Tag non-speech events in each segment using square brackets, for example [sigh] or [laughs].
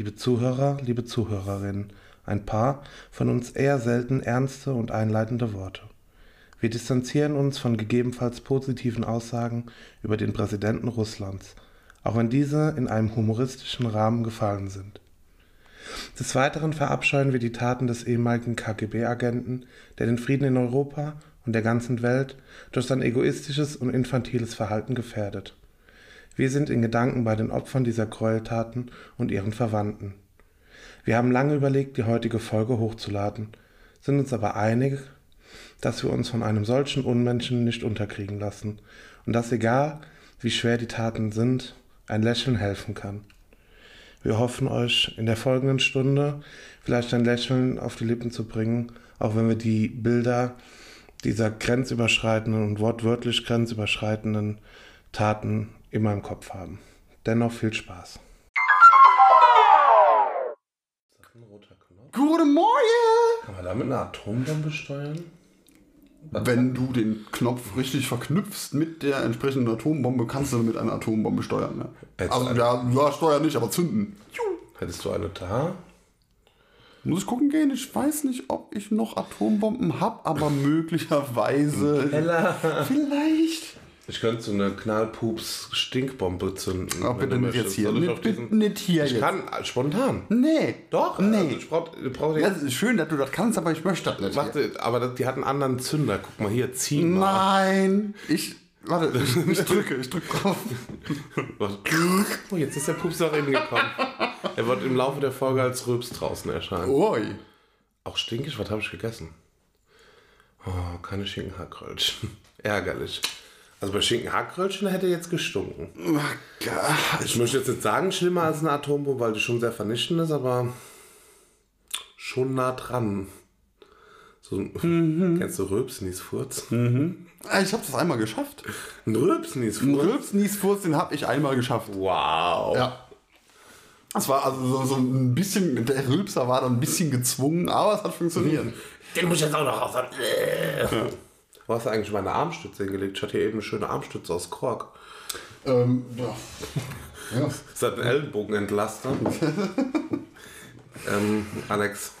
Liebe Zuhörer, liebe Zuhörerinnen, ein paar von uns eher selten ernste und einleitende Worte. Wir distanzieren uns von gegebenenfalls positiven Aussagen über den Präsidenten Russlands, auch wenn diese in einem humoristischen Rahmen gefallen sind. Des Weiteren verabscheuen wir die Taten des ehemaligen KGB-Agenten, der den Frieden in Europa und der ganzen Welt durch sein egoistisches und infantiles Verhalten gefährdet. Wir sind in Gedanken bei den Opfern dieser Gräueltaten und ihren Verwandten. Wir haben lange überlegt, die heutige Folge hochzuladen, sind uns aber einig, dass wir uns von einem solchen Unmenschen nicht unterkriegen lassen und dass egal, wie schwer die Taten sind, ein Lächeln helfen kann. Wir hoffen euch in der folgenden Stunde vielleicht ein Lächeln auf die Lippen zu bringen, auch wenn wir die Bilder dieser grenzüberschreitenden und wortwörtlich grenzüberschreitenden Taten immer im Kopf haben. Dennoch viel Spaß. Guten Morgen! Kann man damit eine Atombombe steuern? Wenn du den Knopf richtig verknüpfst mit der entsprechenden Atombombe, kannst du damit eine Atombombe steuern. Ja. Jetzt Also ja, ja, steuern nicht, aber zünden. Hättest du eine da? Muss ich gucken gehen? Ich weiß nicht, ob ich noch Atombomben habe, aber möglicherweise. [laughs] Vielleicht. Ich könnte so eine Knallpups-Stinkbombe zünden. Wenn bitte nicht jetzt hier. Nicht, diesen- nicht hier Ich jetzt. kann äh, spontan. Nee. Doch, Nee. Also ich brauch, ich brauch Ja, es ist schön, dass du das kannst, aber ich möchte das nicht. Warte, aber das- die hat einen anderen Zünder. Guck mal hier, zieh mal. Nein. Ich. Warte, ich, drücke, ich drücke drauf. Oh, jetzt ist der Pups auch hingekommen. er wird im Laufe der Folge als Rülps draußen erscheinen. Oi. Auch stinkig, was habe ich gegessen? Oh, keine Schinkenhackröllchen. Ärgerlich. Also bei Schinkenhackröllchen hätte jetzt gestunken. Oh. Ich möchte jetzt nicht sagen, schlimmer als eine Atombombe, weil die schon sehr vernichtend ist, aber schon nah dran. So, Kennst du Rülpsniesfurz? Ah, Ich habe das einmal geschafft. Ein Ein Rülpsniesfurz? Rülpsniesfurz, den habe ich einmal geschafft. Wow. Ja. Das war also so, so ein bisschen, der Rülpser war dann ein bisschen gezwungen, aber es hat funktioniert. Den muss ich jetzt auch noch raus. Wo hast du eigentlich meine Armstütze hingelegt? Ich hatte hier eben eine schöne Armstütze aus Kork. Ähm, ja. [laughs] ja. Ist das ein Ellenbogenentlaster? [laughs] ähm, Alex,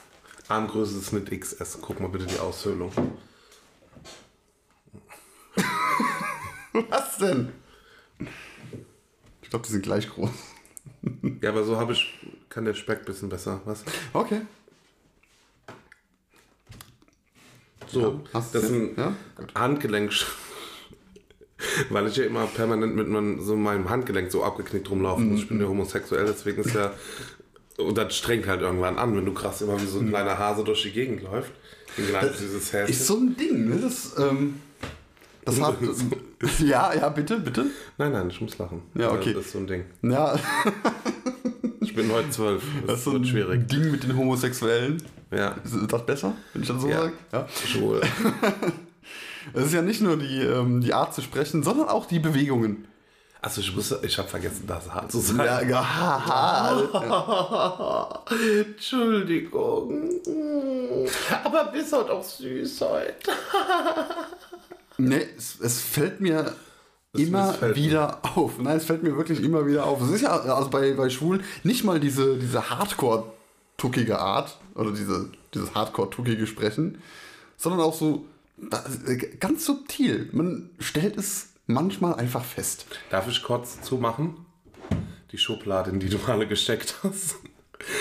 Armgröße ist nicht XS. Guck mal bitte die Aushöhlung. [laughs] Was denn? Ich glaube, die sind gleich groß. Ja, aber so habe ich, kann der Speck ein bisschen besser. Was? Okay. So, hast das ist ein Ja. Handgelenk. [laughs] Weil ich ja immer permanent mit meinem, so meinem Handgelenk so abgeknickt rumlaufen muss. Ich bin ja homosexuell, deswegen ist ja. [laughs] Und das strengt halt irgendwann an, wenn du krass immer wie so ein kleiner Hase durch die Gegend läuft. Süßes Häschen. Ist so ein Ding, ne? Das, ähm, das hat. [laughs] ja, ja, bitte, bitte. Nein, nein, ich muss lachen. Ja, okay. Das ist so ein Ding. Ja, Ich bin heute zwölf. [laughs] Das, das ist so wird ein schwierig. Ding mit den Homosexuellen. Ja, Ist das besser, wenn ich das so Ja. sage? Ja. schwul. [laughs] Es ist ja nicht nur die, ähm, die Art zu sprechen, sondern auch die Bewegungen. Achso, ich wusste, ich habe vergessen, das zu sein. Ja, ja. [laughs] Entschuldigung. Aber bist halt auch süß heute. Nee, es, es fällt mir immer missfällt mir. wieder auf. Nein, es fällt mir wirklich immer wieder auf. Es ist ja also bei, bei Schwulen nicht mal diese, diese Hardcore-tuckige Art oder diese, dieses Hardcore-tuckige Sprechen, sondern auch so äh, ganz subtil. Man stellt es manchmal einfach fest. Darf ich kurz zumachen? Die Schublade, in die du alle gesteckt hast.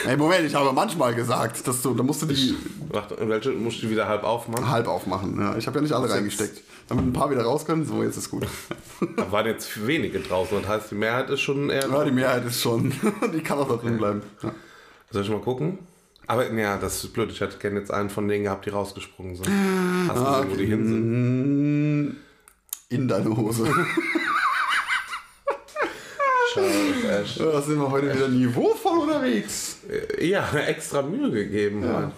Ey, Moment, ich habe manchmal gesagt, dass du, da musst du die Warte, welche musst du wieder halb aufmachen? halb aufmachen. Ja, ich habe ja nicht alle reingesteckt. Damit ein paar wieder raus können. So, jetzt ist gut. Da waren jetzt wenige draußen. Das heißt, die Mehrheit ist schon eher. Ja, die Mehrheit ist schon, [laughs] die kann auch da drin bleiben. Ja. Soll ich mal gucken? Aber ja, das ist blöd. Ich hätte gerne jetzt einen von denen gehabt, die rausgesprungen sind. Hast du gesehen, wo die hin sind? In deine Hose. [laughs] Da sind wir heute wieder niveauvoll unterwegs. Ja, extra Mühe gegeben. Ja,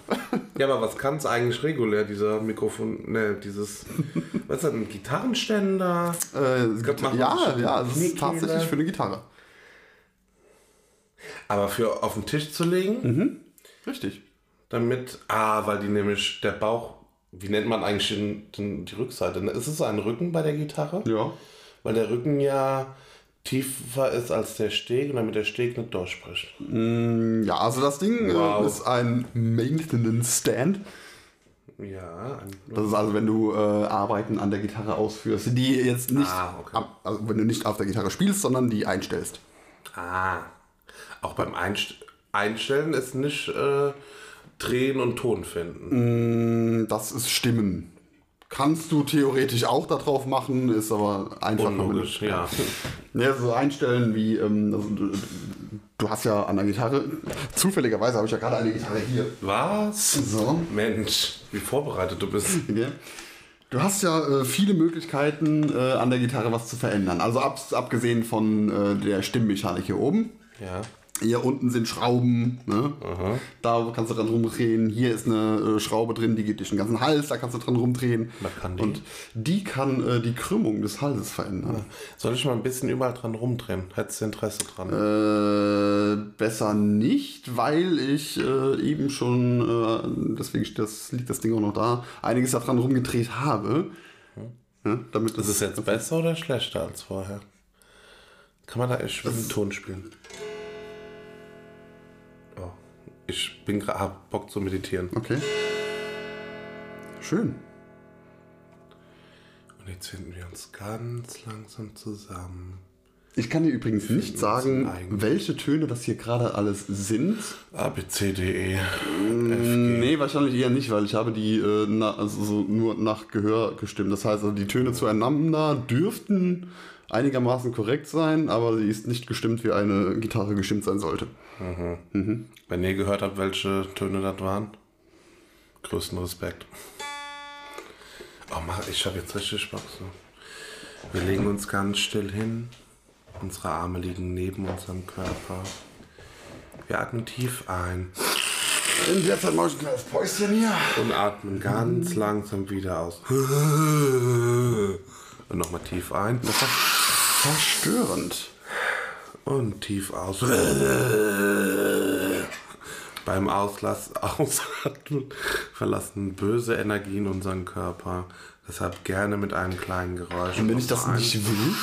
ja aber was kann es eigentlich regulär, dieser Mikrofon, ne, dieses, [laughs] was ist das, ein Gitarrenständer? Äh, machen ja, das ja, es ist tatsächlich für eine Gitarre. Aber für auf den Tisch zu legen, Richtig. damit, ah, weil die nämlich, der Bauch, wie nennt man eigentlich den, den, die Rückseite? Ist es ein Rücken bei der Gitarre? Ja. Weil der Rücken ja tiefer ist als der Steg und damit der Steg nicht durchspricht. Mm, Ja, also das Ding Wow. äh, ist ein Maintenance Stand. Ja, ein, Das ist also, wenn du äh, Arbeiten an der Gitarre ausführst, die jetzt nicht, Ah, okay. ab, also wenn du nicht auf der Gitarre spielst, sondern die einstellst. ah. Auch beim Einst Einstellen ist nicht äh, Drehen und Ton finden. Mm, Das ist Stimmen. Kannst du theoretisch auch darauf machen, ist aber einfacher. Unlogisch, ja. Ja, so einstellen wie, ähm, also, du, du hast ja an der Gitarre, zufälligerweise habe ich ja gerade eine Gitarre hier. Was? So. Mensch, wie vorbereitet du bist. Okay. Du hast ja äh, viele Möglichkeiten, äh, an der Gitarre was zu verändern. Also ab, abgesehen von äh, der Stimmmechanik hier oben. Ja. Hier unten sind Schrauben, ne? da kannst du dran rumdrehen. Hier ist eine äh, Schraube drin, die geht durch den ganzen Hals, da kannst du dran rumdrehen. Die? Und die kann äh, die Krümmung des Halses verändern. Soll ich mal ein bisschen überall dran rumdrehen? Hättest du Interesse dran? Äh, besser nicht, weil ich äh, eben schon, äh, deswegen das, liegt das Ding auch noch da, einiges daran rumgedreht habe. Ja, damit Ist es jetzt besser oder schlechter als vorher? Kann man da echt mit dem Ton spielen? Ich bin gerade, hab Bock zu meditieren. Okay. Schön. Und jetzt finden wir uns ganz langsam zusammen. Ich kann dir übrigens nicht sagen, welche Töne das hier gerade alles sind. A, B, C, D, E. Nee, wahrscheinlich eher nicht, weil ich habe die äh, na, also so nur nach Gehör gestimmt. Das heißt, also die Töne zueinander dürften einigermaßen korrekt sein, aber sie ist nicht gestimmt, wie eine Gitarre gestimmt sein sollte. Wenn ihr gehört habt, welche Töne das waren, größten Respekt. Oh, mach, ich habe jetzt richtig Bock so. Wir legen uns ganz still hin. Unsere Arme liegen neben unserem Körper. Wir atmen tief ein In der Zeit mache ich ein kleines Päuschen hier. und atmen ganz langsam wieder aus. Und nochmal tief ein Verstörend. und tief aus. Beim Auslass, [laughs] Ausatmen verlassen böse Energien unseren Körper. Deshalb gerne mit einem kleinen Geräusch. Und wenn ich das Ein- nicht will,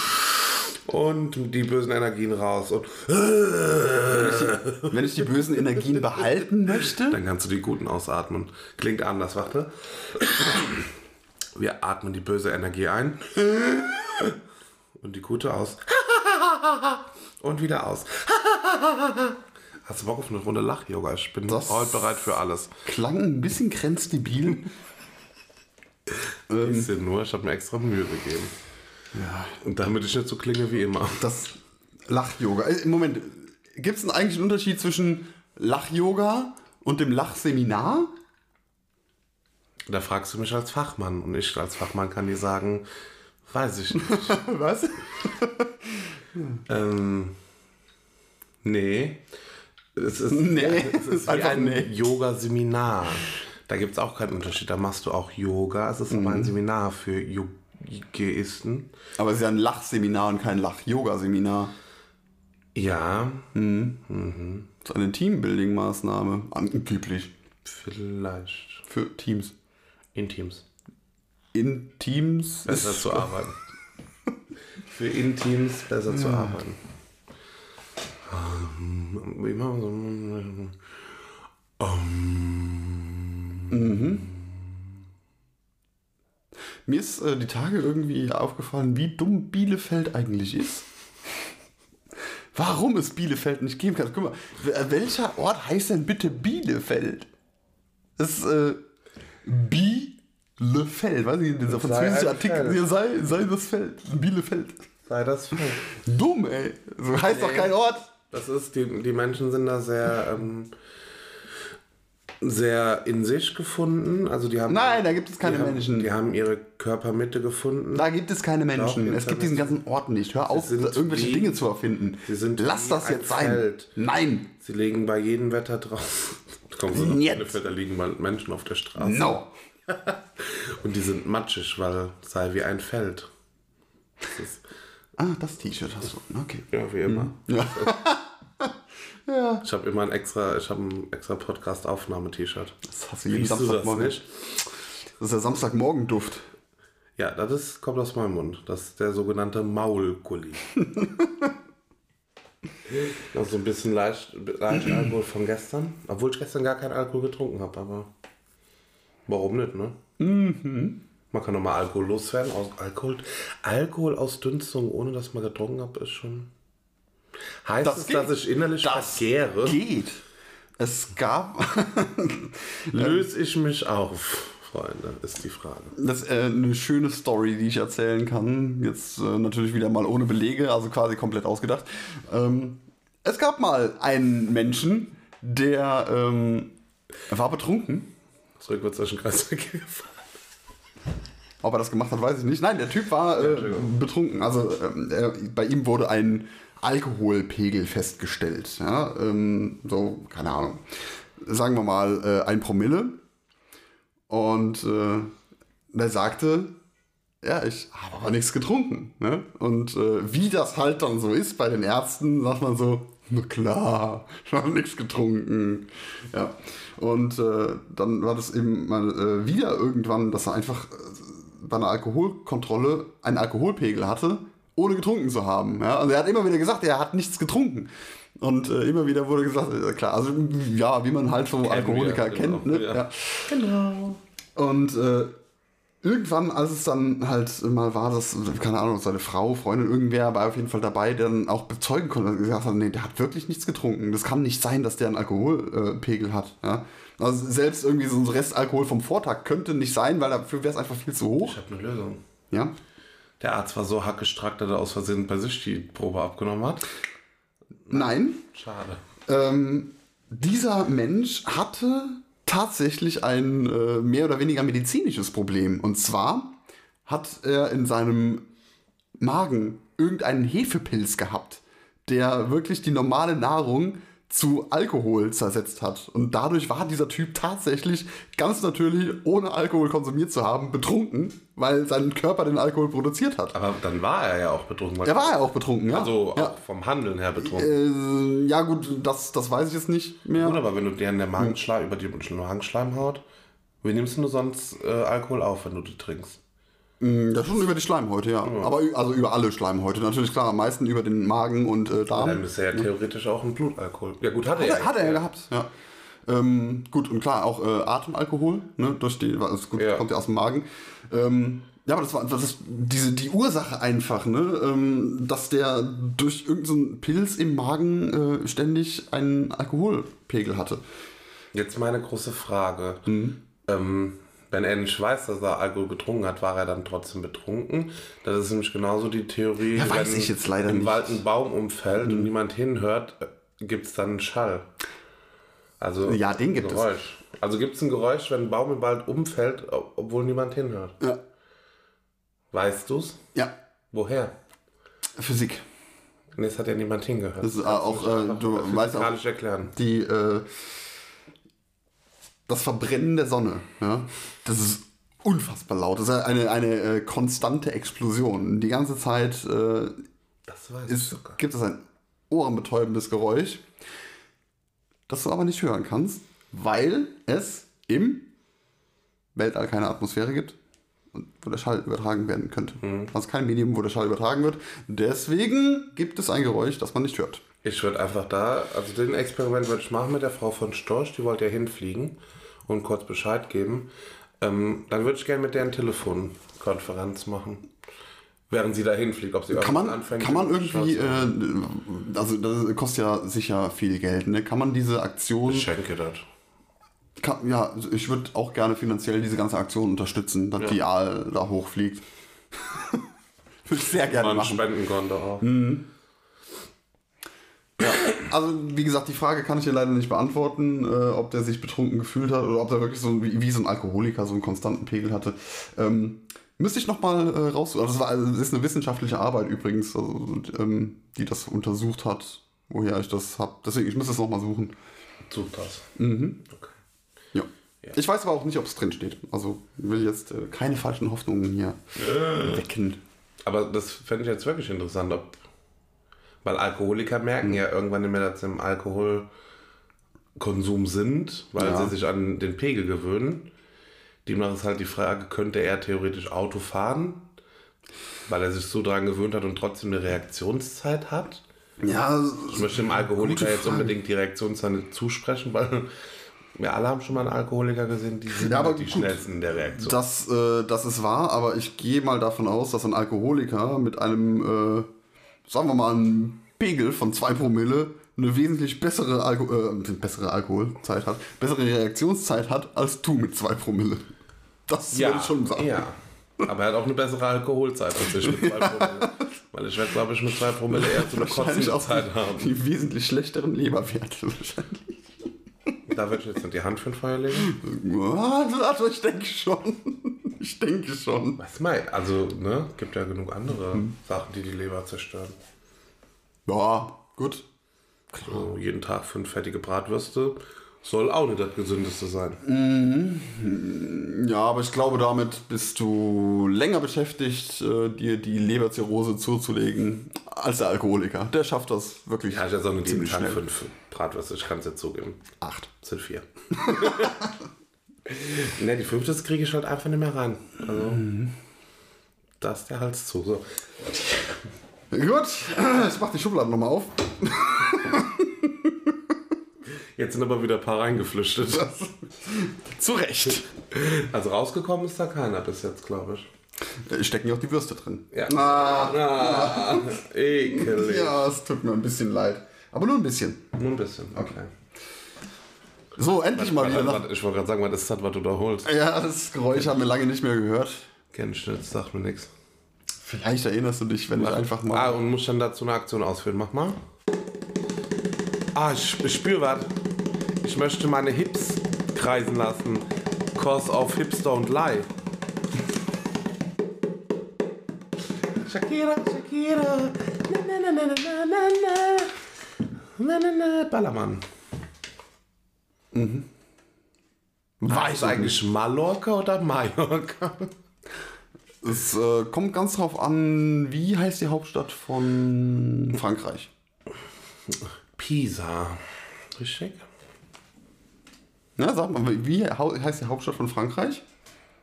Und die bösen Energien raus. Und wenn ich die bösen Energien behalten möchte, dann kannst du die guten ausatmen. Klingt anders, warte. Wir atmen die böse Energie ein. Und die gute aus. [laughs] Und wieder aus. [laughs] Hast du Bock auf eine Runde Lach-Yoga? Ich bin Das- heute bereit für alles. klang ein bisschen grenzdebil. Ein [laughs] bisschen nur, ich habe mir extra Mühe gegeben. Ja, Und damit ich nicht so klinge wie immer. das Lach-Yoga. Äh, Moment, gibt es eigentlich einen Unterschied zwischen Lach-Yoga und dem Lachseminar? Da fragst du mich als Fachmann. Und ich als Fachmann kann dir sagen, weiß ich nicht. [laughs] Was? ähm, nee. Es ist, [laughs] Nee, es ist wie ein nee. Yoga-Seminar. Da gibt es auch keinen Unterschied. Da machst du auch Yoga. Es ist aber Mhm. ein Seminar für Yogisten. Aber es ist ja ein Lachseminar und kein Lach-Yoga-Seminar. Ja, Das ist eine Teambuilding-Maßnahme. Angeblich. vielleicht. Für Teams. In Teams. [laughs] In Teams Besser zu arbeiten. Für In-Teams besser zu arbeiten. Ähm, Wie machen wir so? Mir ist äh, die Tage irgendwie aufgefallen, wie dumm Bielefeld eigentlich ist. Warum es Bielefeld nicht geben kann. Guck mal, w- welcher Ort heißt denn bitte Bielefeld? Das ist äh, Bielefeld, weiß ich, dieser Sei französische Artikel, Feld. ja, sei, sei das Feld, Bielefeld. Sei das Feld. Dumm, ey. So heißt doch kein Ort. Das ist, die, die Menschen sind da sehr, ähm, sehr in sich gefunden. Also die haben, Nein, da gibt es keine die haben, Menschen. Die haben ihre Körpermitte gefunden. Da gibt es keine Menschen. Doch, es gibt diesen ganzen Ort nicht. Hör auf, sind irgendwelche wie- Dinge zu erfinden. sie sind Lass das jetzt sein. Feld. Nein. Sie liegen bei jedem Wetter draußen. [laughs] Kommen sie nach Jetzt. Bielefeld, da liegen mal Menschen auf der Straße. No. [laughs] Und die sind matschig, weil sei wie ein Feld. Das Ah, das T-Shirt hast du. Okay. ja, wie immer. [laughs] Ja. Ich habe immer ein extra, ich habe ein extra Podcast-Aufnahme-T-Shirt. Das hast du jeden das Samstagmorgen. nicht? Das ist der Samstagmorgen-Duft. Ja, das ist, kommt aus meinem Mund. Das ist der sogenannte Maulgulli. Noch [laughs] so ein bisschen leicht, leicht Alkohol von gestern. Obwohl ich gestern gar keinen Alkohol getrunken habe, aber warum nicht, ne? Man kann doch mal Alkohol loswerden. Aus Alkohol, Alkoholausdünstung, ohne dass man getrunken habe, ist schon. Heißt Das es, geht. dass ich innerlich Das verkehre? Geht. Es gab. [laughs] Löse ich mich auf, Freunde, ist die Frage. Das ist äh, eine schöne Story, die ich erzählen kann. Jetzt äh, natürlich wieder mal ohne Belege, also quasi komplett ausgedacht. Ähm, es gab mal einen Menschen, der ähm, war betrunken. Zurück wird zwischen Kreisverkehr [laughs] gefahren. Ob er das gemacht hat, weiß ich nicht. Nein, der Typ war äh, betrunken. Also er, bei ihm wurde ein Alkoholpegel festgestellt. Ja? Ähm, so, keine Ahnung. Sagen wir mal äh, ein Promille. Und äh, der sagte, ja, ich habe aber nichts getrunken. Ne? Und äh, wie das halt dann so ist bei den Ärzten, sagt man so, na klar, [laughs] ich habe nichts getrunken. Ja. Und äh, dann war das eben mal äh, wieder irgendwann, dass er einfach äh, bei einer Alkoholkontrolle einen Alkoholpegel hatte, ohne getrunken zu haben. Ja? Also er hat immer wieder gesagt, er hat nichts getrunken. Und äh, immer wieder wurde gesagt, äh, klar, also ja, wie man halt so Alkoholiker wir, kennt. genau, Ne? ja. Ja. Genau. Und äh, irgendwann, als es dann halt mal war, dass, keine Ahnung, seine Frau, Freundin, irgendwer war auf jeden Fall dabei, der dann auch bezeugen konnte, dass er gesagt hat, nee, der hat wirklich nichts getrunken. Das kann nicht sein, dass der einen Alkoholpegel hat. Ja? Also selbst irgendwie so ein Restalkohol vom Vortag könnte nicht sein, weil dafür wäre es einfach viel zu hoch. Ich habe eine Lösung. Ja? Der Arzt war so hackestrack, dass er aus Versehen bei sich die Probe abgenommen hat. Nein, Schade. ähm, dieser Mensch hatte tatsächlich ein äh, mehr oder weniger medizinisches Problem. Und zwar hat er in seinem Magen irgendeinen Hefepilz gehabt, der wirklich die normale Nahrung zu Alkohol zersetzt hat. Und dadurch war dieser Typ tatsächlich ganz natürlich, ohne Alkohol konsumiert zu haben, betrunken, weil sein Körper den Alkohol produziert hat. Aber dann war er ja auch betrunken. Er war ja auch betrunken, ja. Also ja. vom Handeln her betrunken. Äh, ja gut, das, das weiß ich jetzt nicht mehr. Gut, aber wenn du dir in der Magenschleim, über die Magenschleimhaut, wie nimmst du sonst äh, Alkohol auf, wenn du die trinkst? Mm, Ja, schon über die Schleimhäute, ja. Aber ü- also über alle Schleimhäute. Natürlich klar, am meisten über den Magen und äh, Darm. Dann ist er ja theoretisch auch ein Blutalkohol. Ja gut, hat er Hat, ja. er- hat er ja gehabt, ja. Ähm, gut, und klar, auch äh, Atemalkohol, ne, durch die, also gut, Ja. kommt ja aus dem Magen. Ähm, ja, aber das war das ist diese, die Ursache einfach, ne, ähm, dass der durch irgendeinen Pilz im Magen äh, ständig einen Alkoholpegel hatte. Jetzt meine große Frage. Mhm. Ähm, wenn er nicht weiß, dass er Alkohol getrunken hat, war er dann trotzdem betrunken? Das ist nämlich genauso die Theorie, Ja, weiß wenn ich jetzt leider im nicht. Mhm. Wald ein Baum umfällt und niemand hinhört, gibt es dann einen Schall. Also Ja, den ein gibt es. Geräusch. Also gibt es ein Geräusch, wenn ein Baum im Wald umfällt, ob- obwohl niemand hinhört. Ja. Weißt du's? Ja, Woher? Physik. Nee, es hat ja niemand hingehört. Das ist auch, äh, du weißt auch- erklären. die äh, das Verbrennen der Sonne, ja, das ist unfassbar laut. Das ist eine, eine äh, konstante Explosion. Die ganze Zeit äh, ist, gibt es ein ohrenbetäubendes Geräusch, das du aber nicht hören kannst, weil es im Weltall keine Atmosphäre gibt und wo der Schall übertragen werden könnte. Also kein Medium, wo der Schall übertragen wird. Deswegen gibt es ein Geräusch, das man nicht hört. Ich würde einfach da, also den Experiment würde ich machen mit der Frau von Storch, die wollte ja hinfliegen und kurz Bescheid geben. Ähm, dann würde ich gerne mit der eine Telefonkonferenz machen. Während sie da hinfliegt, ob sie Kann man, anfängt. kann man irgendwie, äh, also das kostet ja sicher viel Geld, ne? Kann man diese Aktion, Ich schenke das. kann, ja, ich würde auch gerne finanziell diese ganze Aktion unterstützen, dass die Aal da hochfliegt. [laughs] würde ich sehr gerne Mal ein machen. Spendenkonto auch. Ja, also wie gesagt, die Frage kann ich dir leider nicht beantworten, äh, ob der sich betrunken gefühlt hat oder ob der wirklich so wie, wie so ein Alkoholiker so einen konstanten Pegel hatte. Ähm, müsste ich nochmal äh, raus. Also das, war, also das ist eine wissenschaftliche Arbeit übrigens, also, ähm, die das untersucht hat, woher ich das habe. Deswegen, ich müsste es nochmal suchen. Such das. Mhm. Okay. Ja. Ich weiß aber auch nicht, ob es drin steht. Also will jetzt äh, keine falschen Hoffnungen hier wecken. Aber das fände ich jetzt wirklich interessant, ob. Weil Alkoholiker Mhm. merken ja irgendwann nicht mehr, dass sie im Alkoholkonsum sind, weil Ja. sie sich an den Pegel gewöhnen. Demnach ist halt die Frage, könnte er theoretisch Auto fahren, weil er sich so daran gewöhnt hat und trotzdem eine Reaktionszeit hat? Ja, Ich möchte dem Alkoholiker jetzt unbedingt die Reaktionszeit nicht zusprechen, weil wir alle haben schon mal einen Alkoholiker gesehen, die sind Ja, aber die gut. schnellsten in der Reaktion. Das, äh, das ist wahr, aber ich gehe mal davon aus, dass ein Alkoholiker mit einem, äh, sagen wir mal, einem Pegel von 2 Promille eine wesentlich bessere, Alko äh, bessere Alkoholzeit hat, bessere Reaktionszeit hat als du mit 2 Promille. Das würde ich schon sagen. Ja. Aber er hat auch eine bessere Alkoholzeit als ich mit zwei Promille. Weil ich werde, glaube ich, mit zwei Promille eher so eine kotzende Zeit haben. die wesentlich schlechteren Leberwerte wahrscheinlich. Da würde ich jetzt die Hand für ein Feuer legen. Also ich denke schon. [laughs] Ich denke schon. Was mei? Also, ne? Gibt ja genug andere Hm. Sachen, die die Leber zerstören. Ja, gut. So, jeden Tag fünf fettige Bratwürste soll auch nicht das gesündeste sein. Ja, aber ich glaube, damit bist du länger beschäftigt, äh, dir die Leberzirrhose zuzulegen, als der Alkoholiker. Der schafft das wirklich Ja, ich habe auch nicht ziemlich schnell. fünf Bratwürste, ich kann es jetzt zugeben. Acht. Das sind vier. [laughs] ne, die fünfte das kriege ich halt einfach nicht mehr rein. Also, da ist der Hals zu. So. Gut, ich mach die Schublade nochmal auf. Jetzt sind aber wieder ein paar reingeflüchtet. Zu Recht. Also rausgekommen ist da keiner bis jetzt, glaube ich. Äh, Stecken ja auch die Würste drin. Ja. Ah, Ah, ekelig. ja, es tut mir ein bisschen leid. Aber nur ein bisschen. Nur ein bisschen, okay. So, endlich mal wieder. Nach Warte, Ich wollte gerade sagen, was ist das, was du da holst? ja, das Geräusch haben wir lange nicht mehr gehört. Nicht, sagt mir nichts. Vielleicht erinnerst du dich, wenn ich einfach mal. Ah, und muss dann dazu eine Aktion ausführen. Mach mal. Ah, ich, ich spüre was. Ich möchte meine Hips kreisen lassen. Cause of Hips don't lie. Shakira, Shakira. Na, na, na, na, na, na, na. Na, na, na. Ballermann. War Weiß es eigentlich Mallorca oder Mallorca? Es äh, kommt ganz drauf an, wie heißt die Hauptstadt von Frankreich? Pisa. Richtig? Ja, sag mal, wie heißt die Hauptstadt von Frankreich?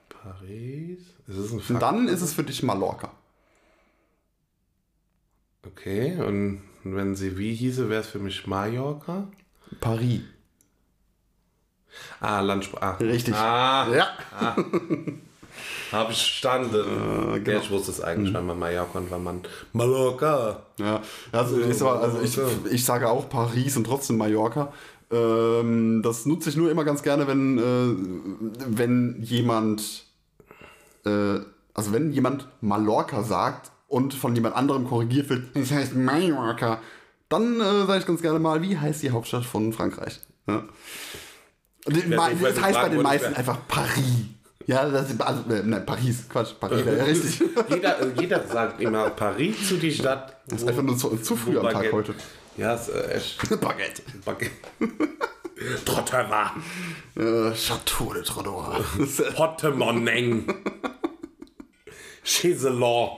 Paris. Ist Und dann ist es für dich Mallorca. Okay, und wenn sie wie hieße, wäre es für mich Mallorca. Paris. Ah, Landspr ah. Richtig. Ah, Ja. [laughs] habe ich verstanden. genau. Ja, ich wusste es eigentlich, wenn man Mallorca und wenn man Mallorca. Ja, also, mal, also ich, ich sage auch Paris und trotzdem Mallorca. Ähm, das nutze ich nur immer ganz gerne, wenn, äh, wenn jemand, äh, also wenn jemand Mallorca sagt und von jemand anderem korrigiert wird, das heißt Mallorca, dann äh, sage ich ganz gerne mal, wie heißt die Hauptstadt von Frankreich? Ja. Und Wer- das heißt bei den meisten einfach Paris. Ja, das ist, also, äh, nein, Paris, Quatsch, Paris, ja, richtig. jeder, äh, jeder sagt immer Paris zu die Stadt. Das ist einfach nur zu, zu früh am Tag heute. Ja, ist äh, echt. [laughs] Baguette. Baguette. [laughs] Trottewa. Äh, Chateau de Trodor. [laughs] Pottemoneng. Chiselon.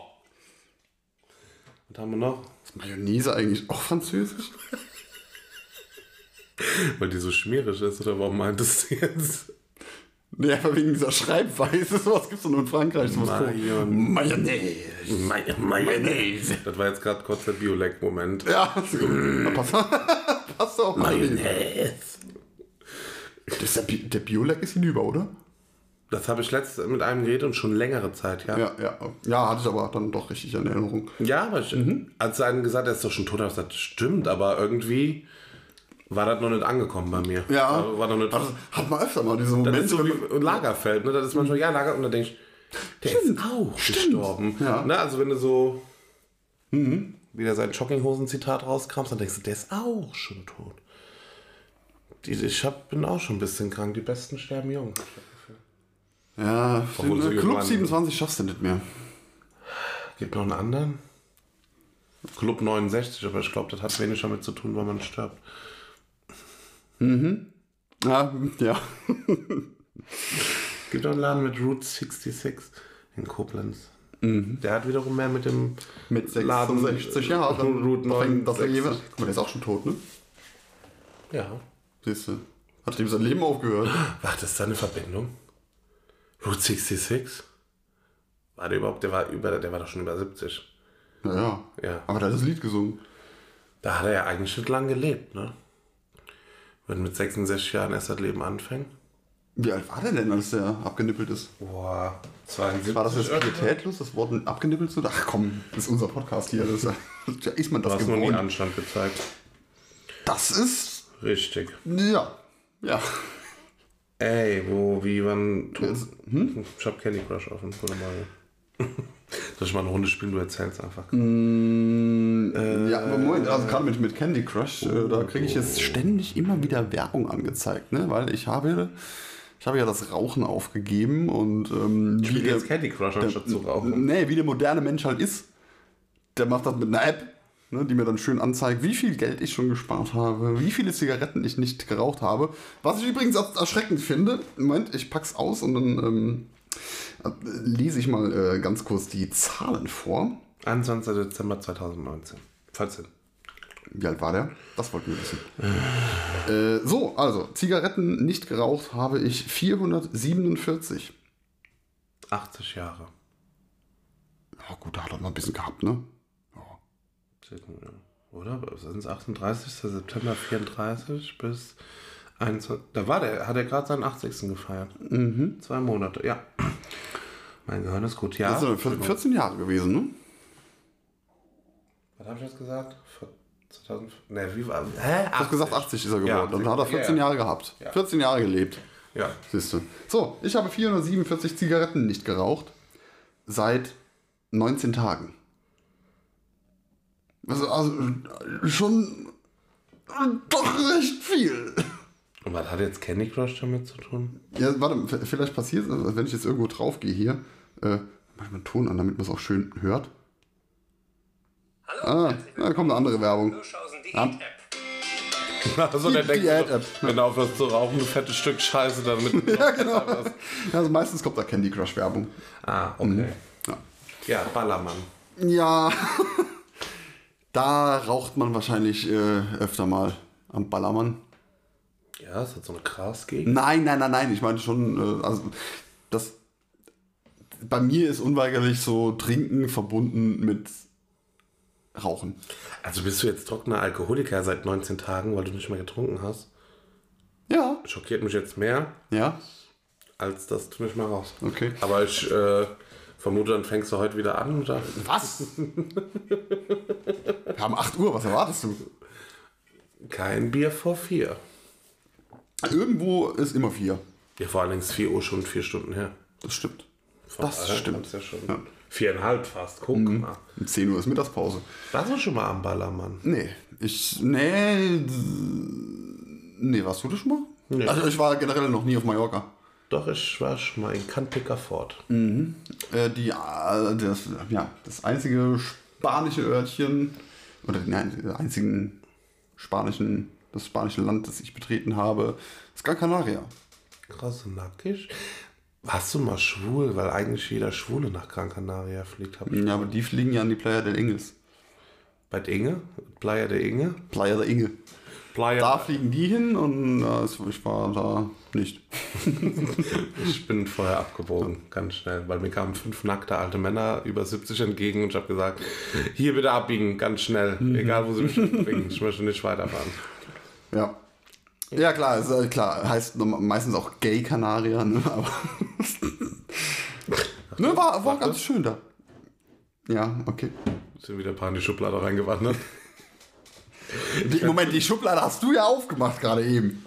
Was haben wir noch? Ist Mayonnaise eigentlich auch französisch? [laughs] Weil die so schmierig ist, oder warum meintest du jetzt? Nee, einfach wegen dieser Schreibweise. [laughs] Sowas gibt es nur in Frankreich. Sowas Mayon- Mayonnaise. Mayonnaise. Das war jetzt gerade kurz der Biolek-Moment. Ja, ist gut. Da passt, [laughs] passt auch. Mayonnaise. Das der, Bi der Biolek ist hinüber, oder? Das habe ich letztens mit einem geredet und schon längere Zeit, ja. Ja, Ja, ja. Ja, hatte ich aber dann doch richtig in Erinnerung. aber ich, als er einen gesagt er ist doch schon tot, habe ich gesagt, stimmt, aber irgendwie war das noch nicht angekommen bei mir. Ja. War, war noch nicht. Also, hat man öfter mal diese das Momente. ist so wie ein Lagerfeld, ne? Das ist manchmal, ja, Lager, und dann denke ich, der ist auch gestorben. Ja. Ne? Also wenn du so wieder sein Jogginghosen-Zitat rauskramst, dann denkst du, der ist auch schon tot. Ich hab, bin auch schon ein bisschen krank. Die Besten sterben jung. ja, Obwohl den, so Club irgendwann- 27 schaffst du nicht mehr. Gibt noch einen anderen? Club 69, aber ich glaube, das hat wenig damit zu tun, weil man stirbt. Ja, ja. [laughs] Gibt noch einen Laden mit Route 66 in Koblenz. Der hat wiederum mehr mit dem Mit Laden- 66 Jahren. [laughs] Route Da fängt das 69. jeweils. Guck mal, der ist auch schon tot, ne? Ja. Siehst du. Hat ihm sein Leben aufgehört. [gasps] Ach, das ist da eine Verbindung? Route 66? War der überhaupt, der war über, der war doch schon über 70. Naja. Ja. Aber der hat das Lied gesungen. Da hat er ja eigentlich schon lang gelebt, ne? Wenn mit 66 Jahren erst das Leben anfängt. Wie alt war der denn, als der abgenippelt ist? Boah, 72. War das jetzt pietätlos, das Wort abgenippelt zu? Ach komm, das ist unser Podcast hier. Das, da ist man Du das hast noch nie gewohnt. Anstand gezeigt. Das ist, Richtig. ja, ja. Ey, wo, wie, wann. Hm? Ich hab Candy Crush offen, gute Mario. Soll ich mal eine Runde spielen? Du erzählst einfach. Mm, ja, aber Moment, also gerade mit, mit Candy Crush, äh, da kriege ich jetzt ständig immer wieder Werbung angezeigt, ne? Weil ich habe, ich habe ja das Rauchen aufgegeben und ähm, Ich wie der, jetzt Candy Crush anstatt zu rauchen. nee, wie der moderne Mensch halt ist, der macht das mit einer App, ne, die mir dann schön anzeigt, wie viel Geld ich schon gespart habe, wie viele Zigaretten ich nicht geraucht habe. Was ich übrigens erschreckend finde, Moment, ich pack's aus und dann ähm, äh, lese ich mal äh, ganz kurz die Zahlen vor. 21. Dezember 2019. 14. Wie alt war der? Das wollten wir wissen. äh, so, also, Zigaretten nicht geraucht habe ich 447. 80 Jahre. Ja gut, da hat er noch ein bisschen gehabt, ne? Oder? Sind es 38. September 34 bis 21. Da war der, hat er gerade seinen 80. gefeiert. Zwei Monate, ja. Mein Gehirn ist gut, ja. Das sind vier- 14 Jahre gewesen, ne? Was habe ich jetzt gesagt? Vor 2000, ne, wie war Hä? Du hast gesagt, 80 ist er geworden. Ja, Dann hat er 14 ja, ja. Jahre gehabt. Ja. 14 Jahre gelebt. Ja. Siehst du. So, ich habe 447 Zigaretten nicht geraucht. Seit 19 Tagen. Also, also schon doch recht viel. Und was hat jetzt Candy Crush damit zu tun? Ja, warte, vielleicht passiert es, also wenn ich jetzt irgendwo drauf gehe hier, äh, mach ich mal einen Ton an, damit man es auch schön hört. Hallo, Ah, herzlich da kommt eine andere Werbung. Ja. [laughs] Also Die- der die denkt, Ad-App. wenn du aufhörst zu rauchen, ein fettes Stück Scheiße damit. [laughs] Ja, genau. Also meistens kommt da Candy Crush Werbung. Ah, okay. Ja. Ja, Ballermann. Ja, [laughs] da raucht man wahrscheinlich äh, öfter mal am Ballermann. Ja, ist das so eine Grasgegend? Nein, nein, nein, nein, ich meine schon, äh, also das bei mir ist unweigerlich so Trinken verbunden mit Rauchen. Also bist du jetzt trockener Alkoholiker seit 19 Tagen, weil du nicht mehr getrunken hast? Ja, Schockiert mich jetzt mehr, ja, als dass du nicht mehr raus. okay. Aber ich äh, vermute, dann fängst du heute wieder an. Oder? Was? [laughs] Wir haben 8 Uhr, was erwartest du? Kein Bier vor vier. Irgendwo ist immer vier. Ja, vor allen Dingen ist 4 Uhr schon vier Stunden her. Das stimmt. Von Das stimmt. Ja schon Ja. Viereinhalb fast. Guck mal. Um 10 Uhr ist Mittagspause. Warst du schon mal am Ballermann? Nee, ich. Nee. Nee, warst du das schon mal? Nee. Also ich war generell noch nie auf Mallorca. Doch, ich war schon mal in Canpica-Fort. Äh, die, äh, das, ja, das einzige spanische Örtchen, oder nein, der einzigen spanischen, das spanische Land, das ich betreten habe, ist Gran Canaria. Krass und nackig. Warst du mal schwul? Weil eigentlich jeder Schwule nach Gran Canaria fliegt. Hab ich Ja, aber die fliegen ja an die Playa del Ingles. Bei der Inge? Playa de Inge? Playa del Inge. Playa Da fliegen die hin und äh, ich war da nicht. [laughs] Ich bin vorher abgebogen, ganz schnell, weil mir kamen fünf nackte alte Männer über 70 entgegen und ich habe gesagt, hier bitte abbiegen, ganz schnell, egal wo sie mich bringen, ich möchte nicht weiterfahren. Ja. Ja, klar, ist, äh, klar, heißt meistens auch Gay Canaria, ne? [laughs] Aber. [laughs] ne, war, war ganz schön da. Ja, okay. Sind wieder ein paar in die Schublade reingewandert. [laughs] Die, Moment, die Schublade hast du ja aufgemacht gerade eben.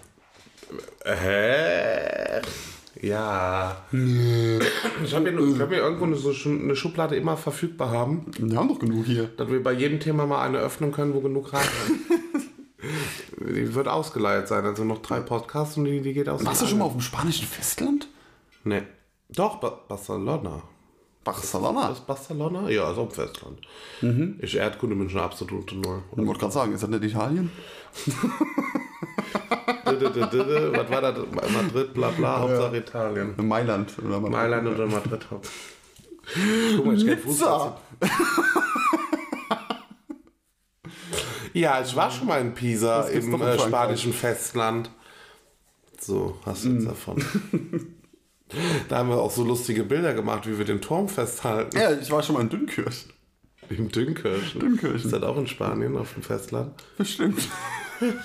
Hä? Ja. Ich habe hier, ich hab hier irgendwo eine, so eine Schublade immer verfügbar haben, Wir haben doch genug hier. dass wir bei jedem Thema mal eine öffnen können, wo genug rein Die wird ausgeleiert sein, also noch drei Podcasts und die, die geht aus. Warst du schon mal auf dem spanischen Festland? Nee. Doch, ba Barcelona. Barcelona. Das Barcelona? Ja, also am Festland. Ich Erdkunde bin schon absolute Null. Ich wollte gerade sagen, ist das nicht Italien? [laughs] Was war das? Madrid, bla bla, Hauptsache Italien. Mailand. Oder mal Mailand oder Madrid. Guck mal, ich kenn Fußball. Ja, ich war schon mal in Pisa im äh, spanischen Festland. So, hast du jetzt davon. [laughs] Da haben wir auch so lustige Bilder gemacht, wie wir den Turm festhalten. Ja, ich war schon mal in Dünnkirchen. In Dünnkirchen. Dünnkirchen. Ist das auch in Spanien auf dem Festland? Bestimmt. [laughs]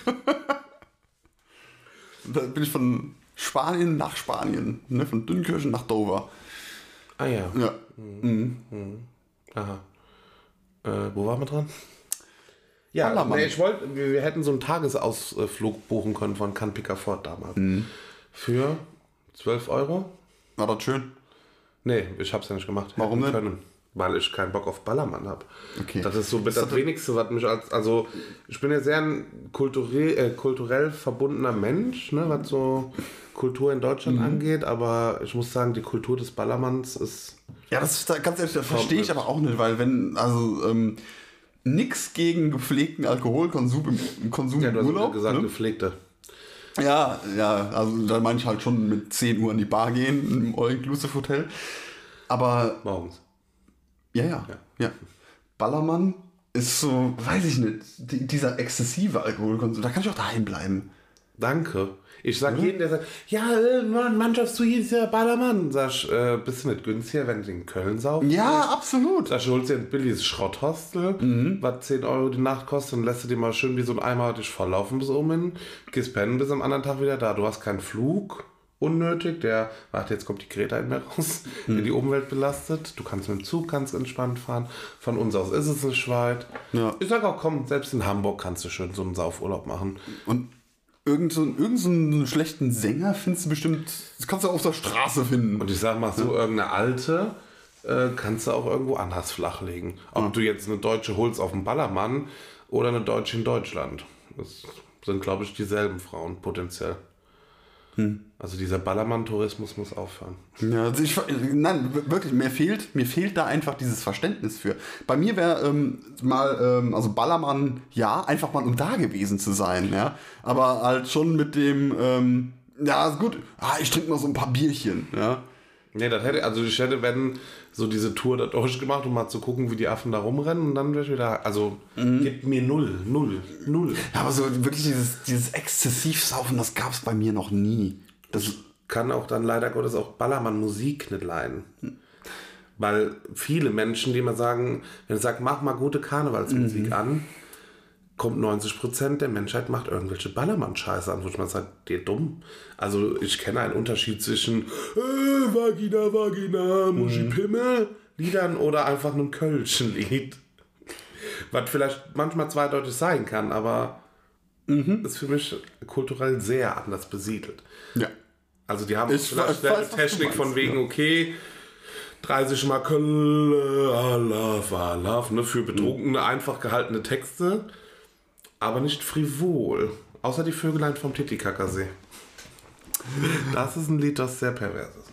da bin ich von Spanien nach Spanien. Ne? Von Dünnkirchen nach Dover. Ah ja. Ja. Aha. Äh, wo waren wir dran? Ja, Ballermann. nee, ich wollte, wir, wir hätten so einen Tagesausflug buchen können von Can Picafort damals. Mhm. Für 12 Euro? War das schön? Nee, ich hab's ja nicht gemacht. Warum denn? Können, weil ich keinen Bock auf Ballermann habe. Okay. Das ist so mit Ist das das- Wenigste, was mich als. Also, ich bin ja sehr ein kulturell, äh, kulturell verbundener Mensch, ne, was so Kultur in Mhm. Deutschland angeht, aber ich muss sagen, die Kultur des Ballermanns ist. Ja, das ist da, ganz ehrlich, das verstehe ich aber auch nicht, weil wenn, also ähm, nix gegen gepflegten Alkoholkonsum im, im Konsum Ja, du hast Urlaub. gesagt, ne? gepflegte. Ja, ja, also da meine ich halt schon mit 10 Uhr an die Bar gehen im All-Inclusive-Hotel. Aber Morgens. ja, ja, ja, Ballermann ist so, weiß ich nicht, die, dieser exzessive Alkoholkonsum, da kann ich auch daheim bleiben. Danke. Ich sag jedem, der sagt, ja, äh, Mann, Mannschaftszug ist ja Ballermann. Sag ich, äh, bist du nicht günstiger, wenn du in Köln saufst? Ja, absolut. Sag ich, holst dir ein billiges Schrotthostel, Mhm. was 10 Euro die Nacht kostet und lässt du dir mal schön wie so ein Eimer dich volllaufen bis oben hin, gehst pennen bis am anderen Tag wieder da. Du hast keinen Flug, unnötig, der, warte, jetzt kommt die Greta in mir raus, Mhm. der die Umwelt belastet. Du kannst mit dem Zug ganz entspannt fahren. Von uns aus ist es nicht weit. Ja. Ich sag auch, komm, selbst in Hamburg kannst du schön so einen Saufurlaub machen. Und irgend so, irgend so einen schlechten Sänger findest du bestimmt, das kannst du auf der Straße finden. Und ich sag mal so, irgendeine alte äh, kannst du auch irgendwo anders flachlegen. Ob du jetzt eine Deutsche holst auf dem Ballermann oder eine Deutsche in Deutschland. Das sind, glaube ich, dieselben Frauen potenziell. Also dieser Ballermann-Tourismus muss aufhören. Ja, also ich, nein, wirklich, mir fehlt, mir fehlt da einfach dieses Verständnis für. Bei mir wäre ähm, mal, ähm, also Ballermann, ja, einfach mal um da gewesen zu sein, ja. Aber halt schon mit dem, ähm, ja, ist gut, ah, ich trinke noch so ein paar Bierchen, ja. Nee, das hätte, also ich hätte, wenn so diese Tour da durchgemacht, um mal zu gucken, wie die Affen da rumrennen und dann wäre ich wieder, also gibt mir null, null, null. Ja, aber so wirklich dieses, dieses Exzessivsaufen, das gab es bei mir noch nie. Das, kann auch dann leider Gottes auch Ballermann Musik nicht leiden. Weil viele Menschen, die immer sagen, wenn ich sage, mach mal gute Karnevalsmusik an, kommt 90% der Menschheit macht irgendwelche Ballermann-Scheiße an, wo ich mal sage, der dumm. Also ich kenne einen Unterschied zwischen äh, Vagina, Vagina, Muschi Pimmel Liedern oder einfach einem Kölschen Lied. Was vielleicht manchmal zweideutig sein kann, aber ist für mich kulturell sehr anders besiedelt. ja. Also die haben Ich vielleicht weiß, Technik meinst, von wegen, okay, 30 Mal Kölle, Alaf, Alaf, ne, für Betrunkene einfach gehaltene Texte, aber nicht frivol. Außer die Vögelein vom Titicacasee. Das ist ein Lied, das sehr pervers ist.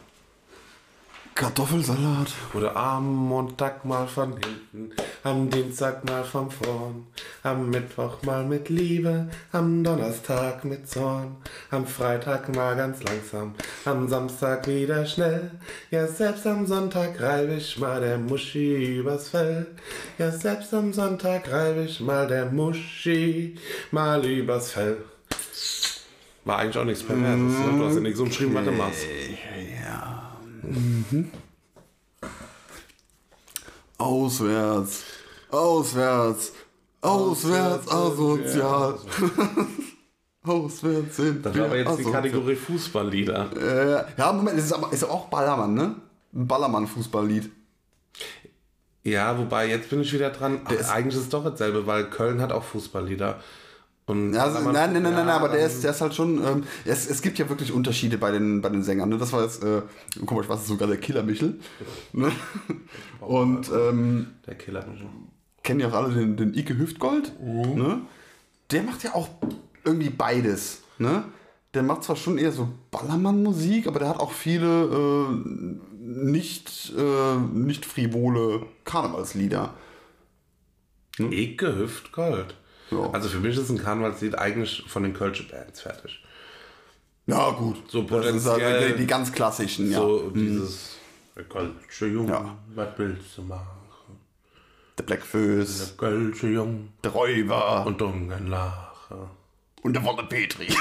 Kartoffelsalat. Oder am Montag mal von hinten, am Dienstag mal von vorn, am Mittwoch mal mit Liebe, am Donnerstag mit Zorn, am Freitag mal ganz langsam, am Samstag wieder schnell. Ja, selbst am Sonntag reibe ich mal der Muschi übers Fell. Ja, selbst am Sonntag reibe ich mal der Muschi mal übers Fell. War eigentlich auch nichts Perverses, ne? Du hast ja nichts umschrieben, was du machst. Ja. Auswärts. Auswärts. Auswärts asozial. Auswärts sind Das war aber jetzt die asozial. Kategorie Fußballlieder. Äh, ja, Moment, es ist aber ist auch Ballermann, ne? Ein Ballermann-Fußballlied. Ja, wobei jetzt bin ich wieder dran. Ach, eigentlich ist es doch dasselbe, weil Köln hat auch Fußballlieder. Und Ja, also, nein, nein, nein, nein, aber der ist, der ist halt schon. Ähm, es, es gibt ja wirklich Unterschiede bei den, bei den Sängern. Ne? Das war jetzt, äh, guck mal, ich weiß sogar der Killer Michel. Ne? [laughs] Und ähm, Der Killer. kennen ja auch alle den, den Ike Hüftgold. Ne? Der macht ja auch irgendwie beides. Ne? Der macht zwar schon eher so Ballermann-Musik, aber der hat auch viele äh, nicht, äh, nicht frivole Karnevalslieder. Eke Hüftgold. Ja. Also für mich ist ein Karnevalslied eigentlich von den Kölsche Bands fertig. Ja, gut. So das ist potenziell- halt die, ganz klassischen, ja. So dieses der Kölsche Jung, Ja. was willst du machen? Der Blackfoes, Der Kölsche Jung der Räuber und Dungenlache. und der Wolle Petri. [laughs]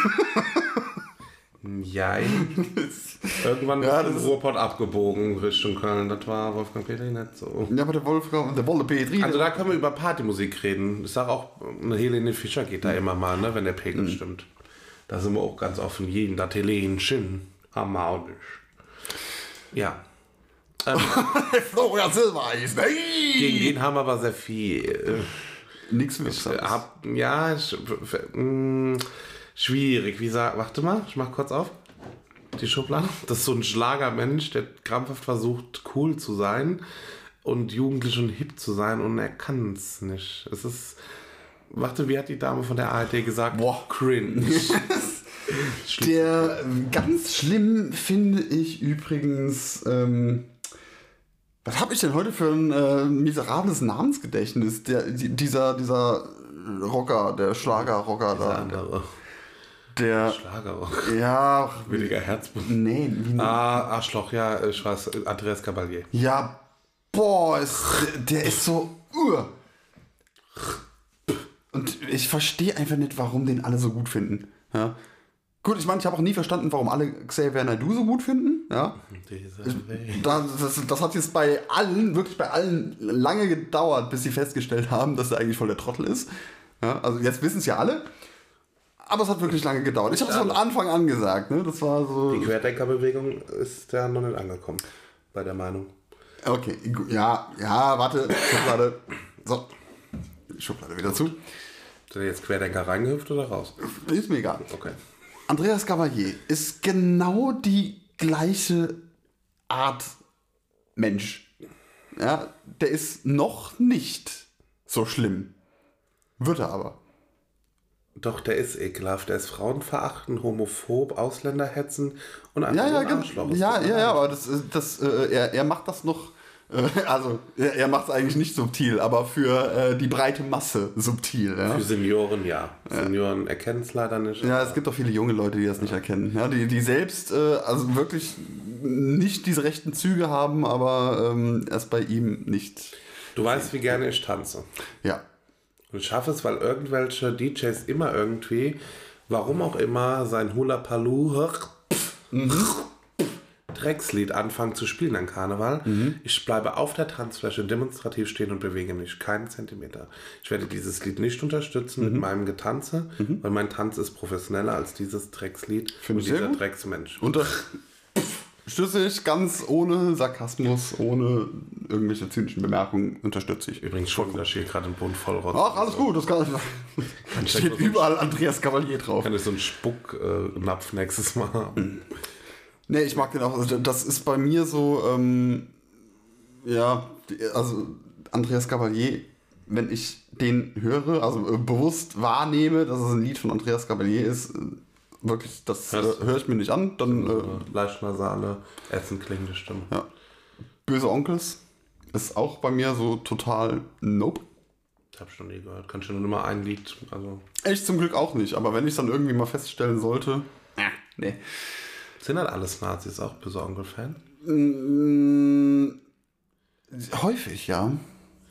Ja, [laughs] irgendwann Ja, ist ist- Ruhrpott abgebogen Richtung Köln. Das war Wolfgang Petri nicht so. Ja, aber der Wolfgang, der Wolle Petri. Also da können wir über Partymusik reden. Ich sag auch, eine Helene Fischer geht da immer mal, ne, wenn der Pegel stimmt. Da sind wir auch ganz offen. Jeden, das wir auch nicht. Ja. [laughs] Florian Silbereis. Gegen Hey! den haben wir aber sehr viel. Ich Wirksames. ja, sch, f- mh, schwierig. Wie sag, warte mal, ich mach kurz auf. Die Schublade. [laughs] Das ist so ein Schlagermensch, der krampfhaft versucht, cool zu sein und jugendlich und hip zu sein und er kann es nicht. Es ist. Warte, wie hat die Dame von der ARD gesagt? Boah. Cringe. [laughs] Der ganz schlimm finde ich übrigens. Ähm, was habe ich denn heute für ein äh, miserables Namensgedächtnis? Der, die, dieser, dieser Rocker, der Schlagerrocker da. andere. Der. Schlagerrock. Ja. Williger Herzblut. Nee, wie, Ah, Arschloch, ja, ich weiß, Andreas Cavalier. Ja, boah, ist, der ist so. Uh. Und ich verstehe einfach nicht, warum den alle so gut finden. Ja. Gut, ich meine, ich habe auch nie verstanden, warum alle Xavier Naidoo so gut finden. Ja. Das, das, das hat jetzt bei allen, wirklich bei allen lange gedauert, bis sie festgestellt haben, dass er eigentlich voll der Trottel ist. Ja, also jetzt wissen es ja alle. Aber es hat wirklich lange gedauert. Ich habe es von Anfang an gesagt. Ne? Das war so. Die Querdenkerbewegung ist ja noch nicht angekommen bei der Meinung. Okay, ja, ja, warte. Schublade. So. Schublade wieder zu. Ist er jetzt Querdenker reingehüpft oder raus? Ist mir egal. Okay. Andreas Cavalier ist genau die gleiche Art Mensch. Ja, der ist noch nicht so schlimm. Wird er aber. Doch, der ist ekelhaft. Der ist frauenverachtend, homophob, Ausländer hetzen und einfach Ja, ja, ein Arschloch. Ja, ja, ja, aber das, das, äh, er, er macht das noch, äh, [laughs] also er, macht es eigentlich nicht subtil, aber für äh, die breite Masse subtil. Ja? Für Senioren ja. Senioren erkennen es leider nicht. Ja, es gibt auch viele junge Leute, die das nicht erkennen. Ja, die, die selbst äh, also wirklich nicht diese rechten Züge haben, aber ähm, es bei ihm nicht. Du weißt, wie gerne ich tanze. Ja. Und ich schaffe es, weil irgendwelche DJs immer irgendwie, warum auch immer, sein Hula Paloo Dreckslied anfangen zu spielen an Karneval. Ich bleibe auf der Tanzfläche demonstrativ stehen und bewege mich keinen Zentimeter. Ich werde dieses Lied nicht unterstützen mit meinem Getanze, weil mein Tanz ist professioneller als dieses Dreckslied Finde und dieser gut. Drecksmensch. Unter [laughs] Ich ganz ohne Sarkasmus, ohne irgendwelche zynischen Bemerkungen unterstütze ich. Übrigens schon wieder steht gerade ein Bund voll raus. Ach, alles gut, das kann, [laughs] steht überall Andreas Cavalier drauf. Kann ich so einen Spucknapf nächstes Mal haben? Nee, ich mag den auch. Also das ist bei mir so, ähm, ja, also Andreas Cavalier, wenn ich den höre, also äh, bewusst wahrnehme, dass es ein Lied von Andreas Cavalier ist, wirklich, das äh, du? höre ich mir nicht an. Dann äh, Leicht nasale, Essen klingende Stimme. ja. Böse Onkels ist auch bei mir so total nope. Ich habe schon nie gehört. Kann schon nur mal ein Lied. Also Ich zum Glück auch nicht, aber wenn ich es dann irgendwie mal feststellen sollte, äh, nee. sind halt alles Nazis auch böse Onkel-Fan? Mm, häufig, ja.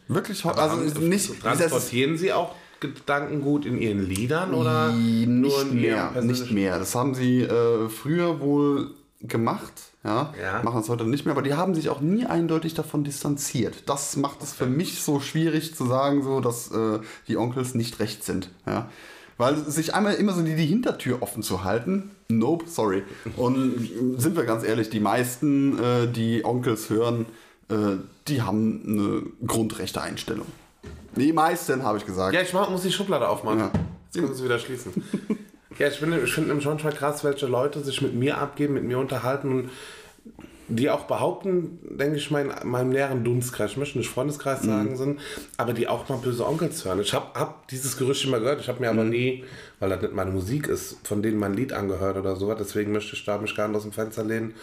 Wirklich häufig. Also nicht. transportieren sie auch Gedankengut in ihren Liedern oder Nicht nur mehr, nicht mehr. Das haben sie äh, früher wohl gemacht, ja? Ja. machen es heute nicht mehr, aber die haben sich auch nie eindeutig davon distanziert. Das macht es für mich so schwierig zu sagen, so, dass äh, die Onkels nicht recht sind. Ja? Weil sich einmal immer so die, die Hintertür offen zu halten, nope, sorry. Und sind wir ganz ehrlich, die meisten, äh, die Onkels hören, äh, die haben eine grundrechte Einstellung. Die meisten, habe ich gesagt. Ja, ich mach, muss die Schublade aufmachen. Ja. Jetzt können sie wieder schließen. [laughs] ja, ich finde ich find schon schon krass, welche Leute sich mit mir abgeben, mit mir unterhalten und die auch behaupten, denke ich mal, in meinem näheren Dunstkreis, ich möchte nicht Freundeskreis sagen, sind, aber die auch mal böse Onkels hören. Ich habe hab dieses Gerücht immer gehört, ich habe mir aber nie, weil das nicht meine Musik ist, von denen mein Lied angehört oder sowas, deswegen möchte ich da mich gar nicht aus dem Fenster lehnen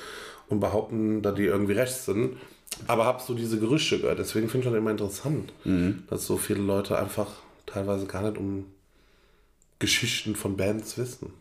und behaupten, dass die irgendwie recht sind. Aber habe so diese Gerüchte gehört, deswegen finde ich das immer interessant, dass so viele Leute einfach teilweise gar nicht um Geschichten von Bands wissen.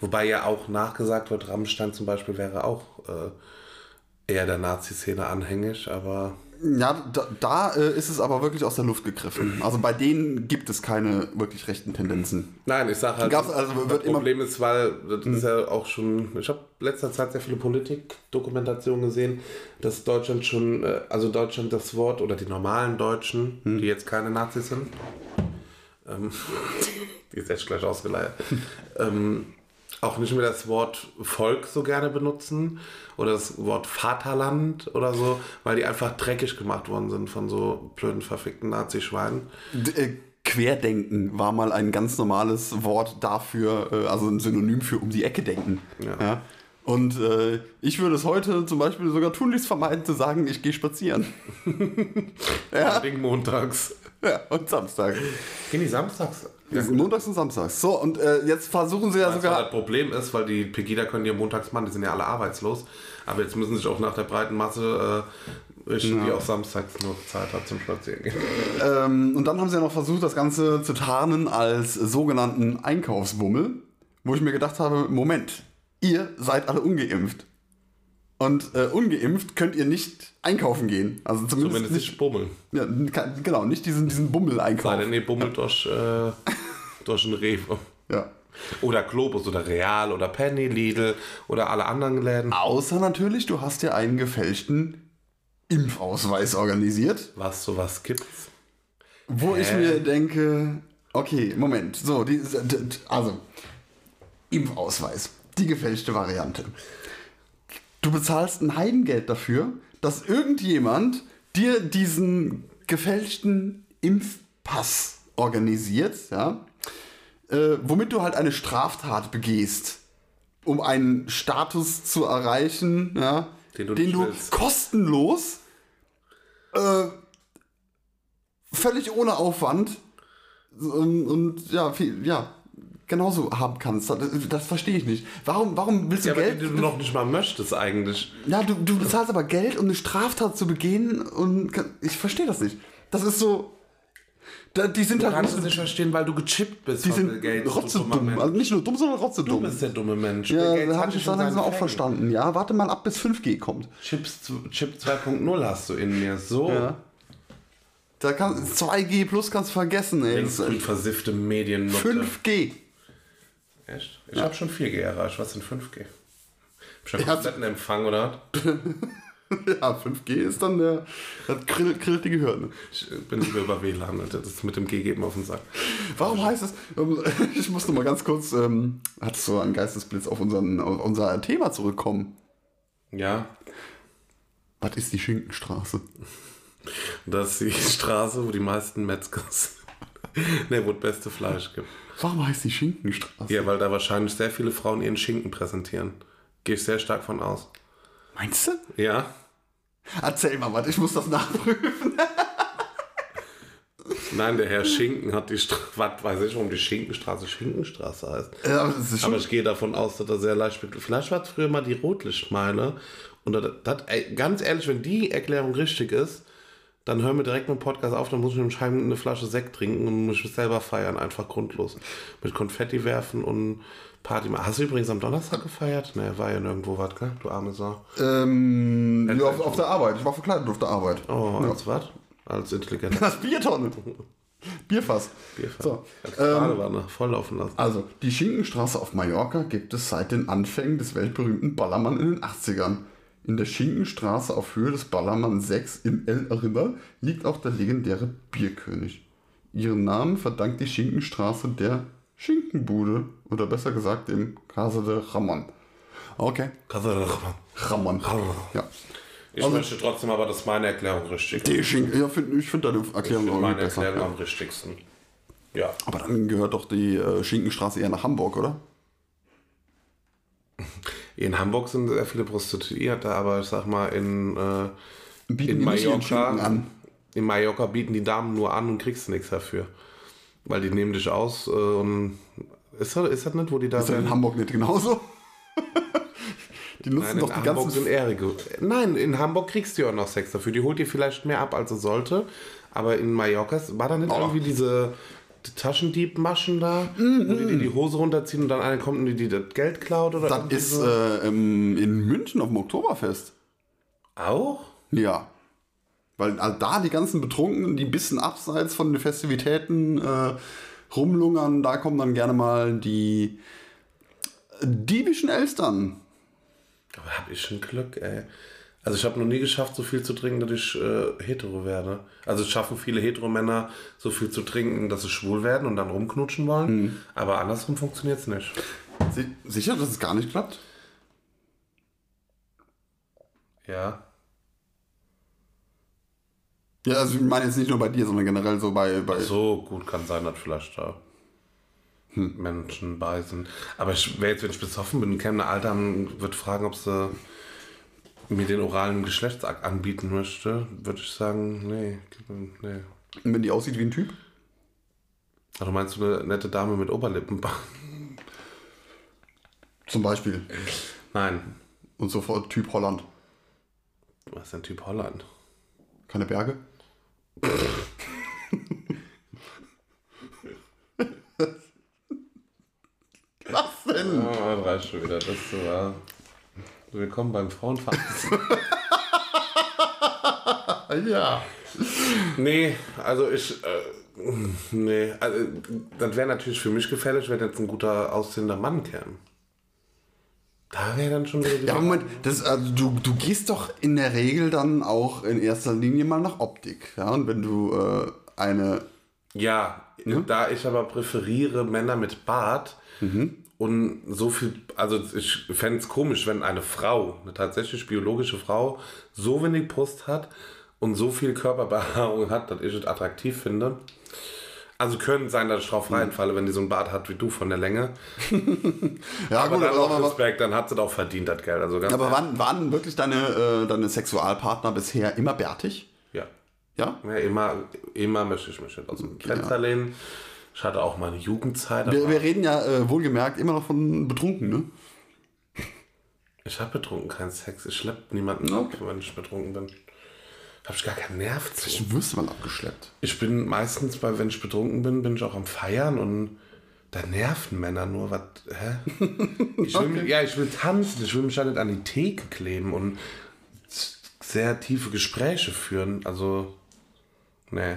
Wobei ja auch nachgesagt wird, Rammstein zum Beispiel wäre auch äh, eher der Nazi-Szene anhängig, aber Ja, da, da äh, ist es aber wirklich aus der Luft gegriffen. Also bei denen gibt es keine wirklich rechten Tendenzen. Nein, ich sage halt, Gab's also, das Problem ist, weil das ist ja auch schon, ich habe letzter Zeit sehr viele Politikdokumentationen gesehen, dass Deutschland schon, äh, also Deutschland das Wort oder die normalen Deutschen, die jetzt keine Nazis sind, ähm, [laughs] die ist jetzt gleich ausgeleiert, [laughs] ähm, auch nicht mehr das Wort Volk so gerne benutzen oder das Wort Vaterland oder so, weil die einfach dreckig gemacht worden sind von so blöden, verfickten Nazi-Schweinen. Äh, Querdenken war mal ein ganz normales Wort dafür, äh, also ein Synonym für um die Ecke denken. Ja. Und äh, ich würde es heute zum Beispiel sogar tunlichst vermeiden zu sagen, ich gehe spazieren. [laughs] Ja. Montags. ja, und Samstag. Gehen die samstags? Ja, Montags und Samstags. So, und äh, jetzt versuchen sie ja sogar. das Problem ist, weil die Pegida können ja montags machen, die sind ja alle arbeitslos. Aber jetzt müssen sich auch nach der breiten Masse äh, richten, die auch samstags nur Zeit hat zum Spazierengehen. Ähm, und dann haben sie ja noch versucht, das Ganze zu tarnen als sogenannten Einkaufsbummel, wo ich mir gedacht habe, Moment, ihr seid alle ungeimpft. Und äh, ungeimpft könnt ihr nicht einkaufen gehen. Also zumindest, Zumindest nicht, nicht bummeln. ja, kann- genau, nicht diesen, diesen Bummel Sei einkaufen. denn, ihr bummelt durch, äh, [laughs] durch einen Rewe. Ja. Oder Globus oder Real oder Penny, Lidl oder alle anderen Läden. Außer natürlich, du hast ja einen gefälschten Impfausweis organisiert, Was sowas gibt's. wo ich mir denke, okay, Moment, so, die, also Impfausweis, die gefälschte Variante. Du bezahlst ein Heidengeld dafür, dass irgendjemand dir diesen gefälschten Impfpass organisiert, ja, äh, womit du halt eine Straftat begehst, um einen Status zu erreichen, ja, Den du den du kostenlos, äh, völlig ohne Aufwand und, und ja, viel, ja, genauso haben kannst. Das, das verstehe ich nicht. Warum, warum willst du Ja, Geld? die du noch nicht mal möchtest eigentlich. Ja, du, du bezahlst aber Geld, um eine Straftat zu begehen und kann- ich verstehe das nicht. Das ist so. Da, die sind Du halt kannst es nicht verstehen, weil du gechippt bist die sind du rotzedumm. Also nicht nur dumm, sondern Du rotzedumm. bist der dumme Mensch. Ja, da habe ich seinen auch verstanden. Ja, warte mal ab bis 5G kommt. Chips, Chip 2.0 hast du in mir. So. Da kann 2G plus kannst du vergessen, ey. Linksgrün versiffte Medien. 5G. Echt? Ich habe schon 4G erreicht. Was sind 5G? Ich habe Ja. kompletten Empfang, oder? [laughs] Ja, 5G ist dann der. Das grillt, grillt die Gehirne. Ich bin lieber über WLAN. Das ist mit dem G mir auf den Sack. Warum heißt es, ähm, [laughs] ich muss noch mal ganz kurz, ähm, hat so einen Geistesblitz auf, unseren, auf unser Thema zurückkommen. Ja, Was ist die Schinkenstraße? das ist die Straße, wo die meisten Metzgers. [laughs] ne, wo das beste Fleisch gibt. Warum heißt die Schinkenstraße? Ja, weil da wahrscheinlich sehr viele Frauen ihren Schinken präsentieren. Gehe ich sehr stark von aus. Meinst du? Ja? Erzähl mal was, ich muss das nachprüfen. Nein, der Herr Schinken hat die Straße, was weiß ich, warum die Schinkenstraße Schinkenstraße heißt. Ja, aber. Aber ich gehe davon aus, dass er sehr leicht spielt. Vielleicht war es früher mal die Rotlichtmeile. Und das, das, ey, ganz ehrlich, wenn die Erklärung richtig ist, dann hören wir direkt mit dem Podcast auf, dann muss ich mit dem Schein eine Flasche Sekt trinken und muss mich selber feiern, einfach grundlos. Mit Konfetti werfen und Party machen. Hast du übrigens am Donnerstag gefeiert? Ne, war ja nirgendwo was, gell? Du arme Sau. ähm, ja, auf, auf der Arbeit. Ich war verkleidet auf der Arbeit. Oh, als was? Als intelligenter Das [laughs] Biertonne. Bierfass. Bierfahrer. So, Als ähm, volllaufen lassen. Also, die Schinkenstraße auf Mallorca gibt es seit den Anfängen des weltberühmten Ballermann in den 80ern. In der Schinkenstraße auf Höhe des Ballermann 6 in El Arriba liegt auch der legendäre Bierkönig. Ihren Namen verdankt die Schinkenstraße der Schinkenbude oder besser gesagt dem Casa de Ramon. Okay, Ramon. Ja. Ich möchte trotzdem aber, dass meine Erklärung richtig ist. Ja, find, ich finde deine Ich Erklärung finde auch meine besser. Erklärung Ja. am richtigsten. Ja. Aber dann gehört doch die äh, Schinkenstraße eher nach Hamburg, oder? In Hamburg sind sehr viele Prostituierte, aber ich sag mal, in, äh, in Mallorca, in Mallorca bieten die Damen nur an und kriegst nichts dafür. Weil die nehmen dich aus äh, und ist das, ist das nicht, wo die da Ist ja in Hamburg nicht genauso? [laughs] Die nutzen Nein, in doch die Hamburg ganzen. sind Ehrige. Nein, in Hamburg kriegst du ja auch noch Sex dafür. Die holt dir vielleicht mehr ab, als sie sollte. Aber in Mallorca war da nicht Oh. irgendwie diese die Taschendiebmaschen da, wo die dir die Hose runterziehen und dann einer kommt und die, die das Geld klaut oder Das ist so? äh, in München auf dem Oktoberfest. auch? Ja. Weil also da die ganzen Betrunkenen, die ein bisschen abseits von den Festivitäten äh, rumlungern, da kommen dann gerne mal die diebischen Elstern. Aber hab ich schon Glück, ey. Also ich habe noch nie geschafft, so viel zu trinken, dass ich äh, hetero werde. Also es schaffen viele Heteromänner, so viel zu trinken, dass sie schwul werden und dann rumknutschen wollen. Aber andersrum funktioniert es nicht. Si- Sicher, dass es gar nicht klappt? Ja. Ja, also ich meine jetzt nicht nur bei dir, sondern generell so bei. bei So gut kann sein, dass vielleicht da Menschen bei sind. Aber ich wäre jetzt, wenn ich besoffen bin, käme eine Alte und würde fragen, ob sie mir den oralen Geschlechtsakt anbieten möchte, würde ich sagen, nee, nee. Und wenn die aussieht wie ein Typ? Also meinst du eine nette Dame mit Oberlippenband? Zum Beispiel. Nein. Und sofort Typ Holland. Was ist denn Typ Holland? Keine Berge? [laughs] Was denn? Oh, das reicht schon wieder. Das war. Willkommen beim Frauenverhalten. [laughs] Ja. nee, also ich. Äh, nee, also, das wäre natürlich für mich gefährlich, wenn jetzt ein guter aussehender Mann käme. Da wäre dann schon wieder Ja, Moment, das, also du, du gehst doch in der Regel dann auch in erster Linie mal nach Optik. Ja, und wenn du äh, eine. Ja, da ich aber präferiere Männer mit Bart und so viel, also ich fände es komisch, wenn eine Frau, eine tatsächlich biologische Frau, so wenig Brust hat und so viel Körperbehaarung hat, dass ich es attraktiv finde. Also können sein, dass ich drauf reinfalle, wenn die so einen Bart hat wie du von der Länge. [laughs] Ja, Aber gut, dann auch aber, Respekt, dann hat sie doch verdient, das Geld. Also ganz aber waren, waren wirklich deine, äh, deine Sexualpartner bisher immer bärtig? ja. Ja? ja immer, immer möchte ich mich aus dem Fenster lehnen. Ich hatte auch meine Jugendzeit. Wir, wir reden ja äh, wohlgemerkt immer noch von betrunken, ne? Ich habe betrunken keinen Sex. Ich schlepp niemanden ab, wenn ich betrunken bin. Habe ich gar keinen Nerv zu. Du wirst mal abgeschleppt. Ich bin meistens, bei, wenn ich betrunken bin, bin ich auch am Feiern und da nerven Männer nur. Was, hä? [laughs] Ich will, mich- Ja, ich will tanzen. Ich will mich ja nicht an die Theke kleben und sehr tiefe Gespräche führen. Also, nee.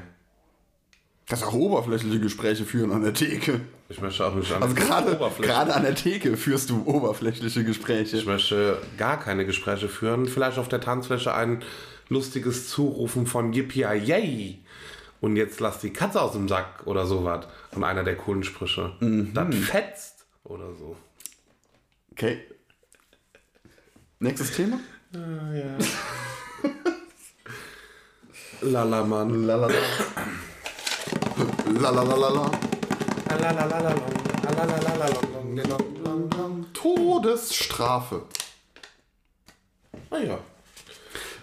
Kannst auch oberflächliche Gespräche führen an der Theke. Ich möchte auch nicht an Also gerade gerade an der Theke führst du oberflächliche Gespräche. Ich möchte gar keine Gespräche führen. Vielleicht auf der Tanzfläche ein lustiges Zurufen von Yippie Yay. Und jetzt lass die Katze aus dem Sack oder sowas. Und einer der coolen Sprüche. Das fetzt oder so. Okay. Nächstes Thema? [laughs] Lala, Mann. Lalala. Lalalala. Todesstrafe. Ah ja.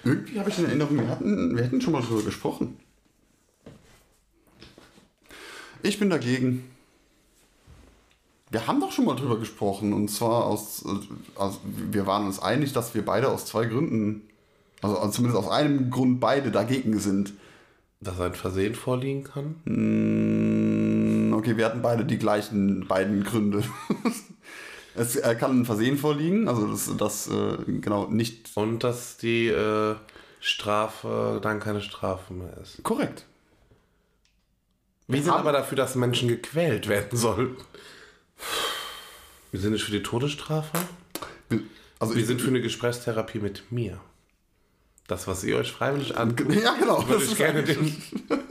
Irgendwie habe ich in Erinnerung, wir hatten, wir hätten schon mal drüber gesprochen. Ich bin dagegen. Wir haben doch schon mal drüber gesprochen und zwar aus, äh, aus wir waren uns einig, dass wir beide aus zwei Gründen, also also zumindest aus einem Grund beide dagegen sind. Dass ein Versehen vorliegen kann. Mm, Okay, wir hatten beide die gleichen beiden Gründe. [laughs] es äh, kann ein Versehen vorliegen, also das, das äh, genau nicht Und dass die äh, Strafe dann keine Strafe mehr ist. korrekt. Wir sind haben- aber dafür, dass Menschen gequält werden sollen. Wir sind nicht für die Todesstrafe. Also Wir sind für eine Gesprächstherapie mit mir. Das, was ihr euch freiwillig antut, ja genau. [laughs] würde ich gerne den,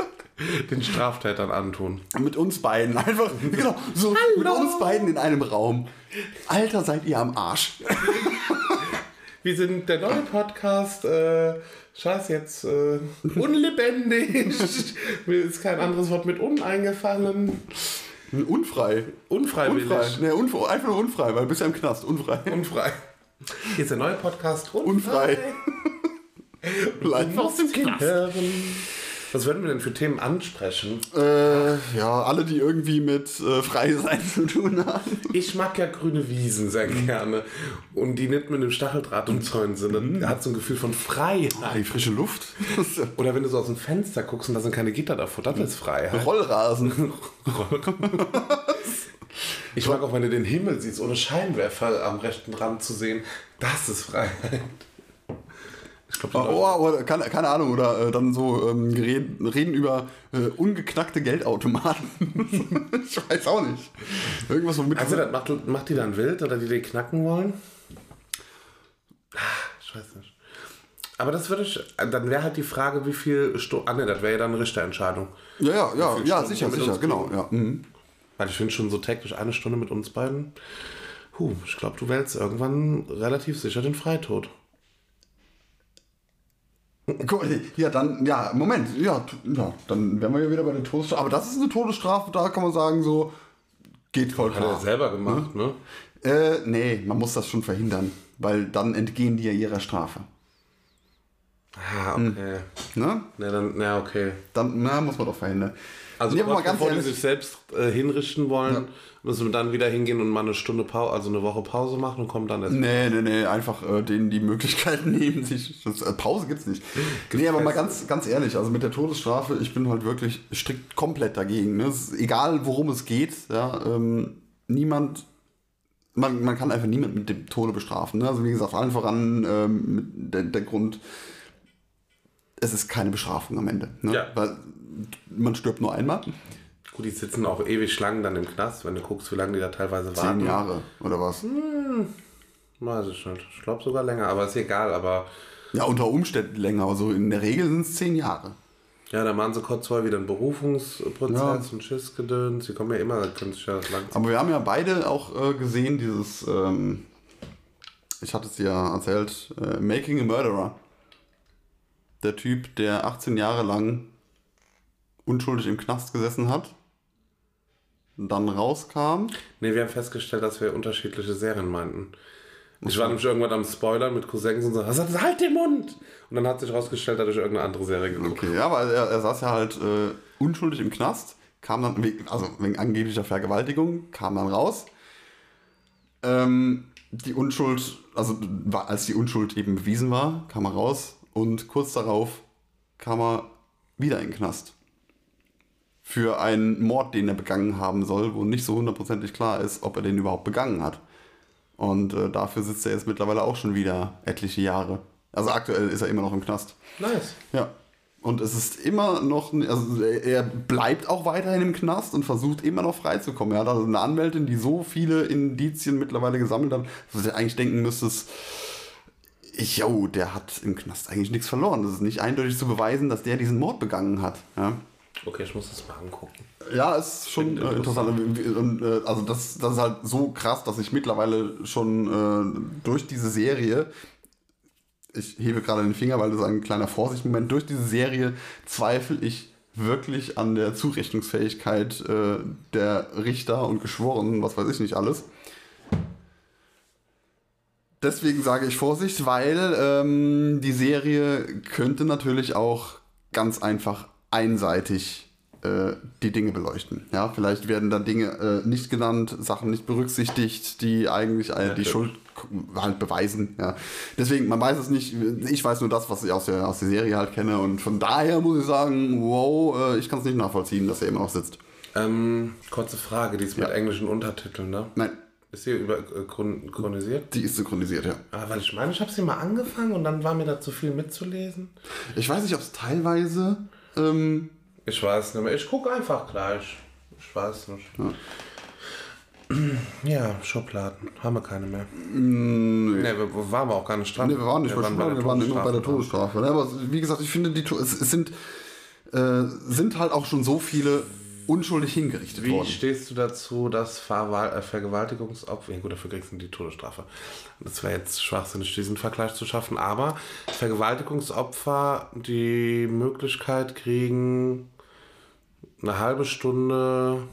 [laughs] den Straftätern antun. Mit uns beiden. Einfach, [laughs] genau, so mit uns beiden in einem Raum. Alter, seid ihr am Arsch. Wir sind der neue Podcast. Äh, Scheiß jetzt. Äh, unlebendig. Mir ist kein anderes Wort mit un eingefallen. Unfrei. Unfreiwillig. Unfrei. Nee, unfrei. Einfach nur unfrei, weil du bist ja im Knast. Unfrei. Unfrei. Hier ist der neue Podcast. Unfrei. Live aus dem Knast. Was würden wir denn für Themen ansprechen? Äh, ja, alle, die irgendwie mit äh, frei sein zu tun haben. Ich mag ja grüne Wiesen sehr gerne. Und die nicht mit einem Stacheldraht umzäunt sind. Mhm. Das hat so ein Gefühl von Freiheit. Ah, die frische Luft. [laughs] Oder wenn du so aus dem Fenster guckst und da sind keine Gitter davor, das ist Freiheit. Rollrasen. [laughs] Ich mag auch, wenn du den Himmel siehst, ohne Scheinwerfer am rechten Rand zu sehen. Das ist Freiheit. Ich Oh, oh, oder, keine, keine Ahnung, oder äh, dann so ähm, reden, reden über äh, ungeknackte Geldautomaten. [laughs] ich weiß auch nicht. Irgendwas so mit. Also das macht, macht die dann wild oder die die knacken wollen? Ah, Ich weiß nicht. Aber das würde ich, dann wäre halt die Frage, wie viel Stunden, ah ne, das wäre ja dann eine Richterentscheidung. ja, ja, ja, ja, sicher, sicher, genau. Ja. Mhm. Weil ich finde schon so täglich eine Stunde mit uns beiden. Huh, ich glaube, du wählst irgendwann relativ sicher den Freitod. Ja, dann, ja, Moment, ja, ja, dann wären wir ja wieder bei der Todesstrafe. Aber das ist eine Todesstrafe, da kann man sagen, so, geht voll Hat er klar. selber gemacht, ne? Äh, nee, man muss das schon verhindern, weil dann entgehen die ja ihrer Strafe. Ah, okay. Ne? Na, dann, ja, okay. Dann, na, muss man doch verhindern. Also nee, kurz mal ganz bevor die sich selbst äh, hinrichten wollen, müssen wir dann wieder hingehen und mal eine Stunde Pause, also eine Woche Pause machen und kommen dann erst. Nee, nee, nee, einfach äh, denen die Möglichkeit [laughs] nehmen, sich. Das, äh, Pause gibt's nicht. Nee, aber mal ganz, ganz ehrlich, also mit der Todesstrafe, ich bin halt wirklich strikt komplett dagegen. Ne? Egal, worum es geht, ja, ähm, niemand. Man, man kann einfach niemand mit dem Tode bestrafen. Ne? Also wie gesagt, allen voran ähm, der, der Grund, es ist keine Bestrafung am Ende. Ne? Ja. Weil man stirbt nur einmal. Gut, die sitzen auch ewig lang dann im Knast, wenn du guckst, wie lange die da teilweise Zehn warten. Jahre oder was? Weiß ich nicht. Ich glaube sogar länger, aber ist egal. Aber Ja, unter Umständen länger, aber so in der Regel sind es zehn Jahre. ja, da machen sie kurz vorher wieder einen Berufungsprozess Ja. und Schissgedöns. Sie kommen ja immer, können sich ja das lang Aber wir haben ja beide auch äh, gesehen, dieses, ähm, ich hatte es ja erzählt, äh, Making a Murderer. Der Typ, der 18 Jahre lang unschuldig im Knast gesessen hat, dann rauskam. Ne, wir haben festgestellt, dass wir unterschiedliche Serien meinten. Ich war nämlich irgendwann am Spoiler mit Cousins und so, er sagt, halt den Mund! Und dann hat sich rausgestellt, dass ich irgendeine andere Serie geguckt Okay, ja, aber er, er saß ja halt äh, unschuldig im Knast, kam dann, also wegen angeblicher Vergewaltigung, kam dann raus. Ähm, die Unschuld, also als die Unschuld eben bewiesen war, kam er raus und kurz darauf kam er wieder in den Knast. Für einen Mord, den er begangen haben soll, wo nicht so hundertprozentig klar ist, ob er den überhaupt begangen hat. Und äh, dafür sitzt er jetzt mittlerweile auch schon wieder etliche Jahre. Also aktuell ist er immer noch im Knast. Nice. Ja. Und es ist immer noch, also er bleibt auch weiterhin im Knast und versucht immer noch freizukommen. Er hat also eine Anwältin, die so viele Indizien mittlerweile gesammelt hat, dass du eigentlich denken müsstest, jo, der hat im Knast eigentlich nichts verloren. Das ist nicht eindeutig zu beweisen, dass der diesen Mord begangen hat. Ja. Okay, ich muss das mal angucken. Ja, ist schon äh, interessant. Und, äh, also das, das ist halt so krass, dass ich mittlerweile schon äh, durch diese Serie, ich hebe gerade den Finger, weil das ein kleiner Vorsichtsmoment, durch diese Serie zweifle ich wirklich an der Zurechnungsfähigkeit äh, der Richter und Geschworenen, was weiß ich nicht alles. Deswegen sage ich Vorsicht, weil ähm, die Serie könnte natürlich auch ganz einfach einseitig äh, die Dinge beleuchten. Ja, vielleicht werden da Dinge äh, nicht genannt, Sachen nicht berücksichtigt, die eigentlich äh, die stimmt. Schuld halt beweisen. Ja. Deswegen, man weiß es nicht. Ich weiß nur das, was ich aus der, aus der Serie halt kenne. Und von daher muss ich sagen, wow, äh, ich kann es nicht nachvollziehen, dass er immer noch sitzt. Ähm, kurze Frage, die ist mit Ja. englischen Untertiteln, ne? Nein, Ist hier über, äh, chron chronisiert? die ist synchronisiert, ja. Ah, weil ich meine, ich habe sie mal angefangen und dann war mir da zu viel mitzulesen. Ich weiß nicht, ob es teilweise. Ähm, Ich weiß nicht mehr. Ich gucke einfach gleich. Ich weiß nicht. Ja, Schubladen. Haben wir keine mehr. nee. Ne, wir, wir waren wir auch gar nicht dran. Nee, wir waren nicht bei bei Schubladen, der wir waren immer bei der Todesstrafe. Ne? Aber wie gesagt, ich finde, die, es, es sind, äh, sind halt auch schon so viele unschuldig hingerichtet Wie worden. stehst du dazu, dass Verwal äh, Vergewaltigungsopfer, ja gut, dafür kriegst du die Todesstrafe. Das wäre jetzt schwachsinnig, diesen Vergleich zu schaffen, aber Vergewaltigungsopfer die Möglichkeit kriegen, eine halbe Stunde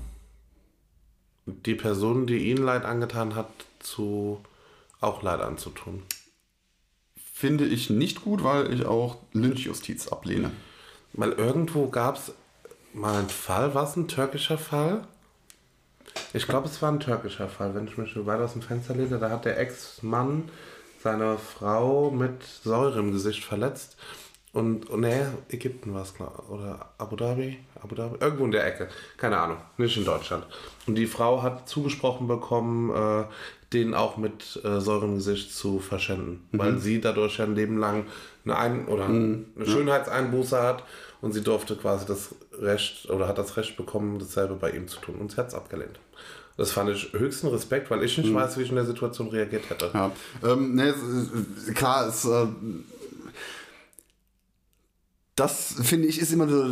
die Person, die ihnen Leid angetan hat, zu auch Leid anzutun. Finde ich nicht gut, weil ich auch Lynchjustiz ablehne. Weil irgendwo gab es mal einen Fall, war es ein türkischer Fall? Ich glaube, es war ein türkischer Fall, wenn ich mich so weit aus dem Fenster lese. Da hat der Ex-Mann seine Frau mit Säure im Gesicht verletzt Und, und nee, Ägypten war es klar. Oder Abu Dhabi? Abu Dhabi? Irgendwo in der Ecke. Keine Ahnung. Nicht in Deutschland. Und die Frau hat zugesprochen bekommen, äh, den auch mit äh, Säure im Gesicht zu verschenden. Weil sie dadurch ja ein Leben lang eine, Ein oder eine Schönheitseinbuße hat und sie durfte quasi das Recht oder hat das Recht bekommen, dasselbe bei ihm zu tun. Und sie hat es abgelehnt. Das fand ich höchsten Respekt, weil ich nicht weiß, wie ich in der Situation reagiert hätte. Ja, ähm, ne, ist- klar, es, äh, das finde ich ist immer, so,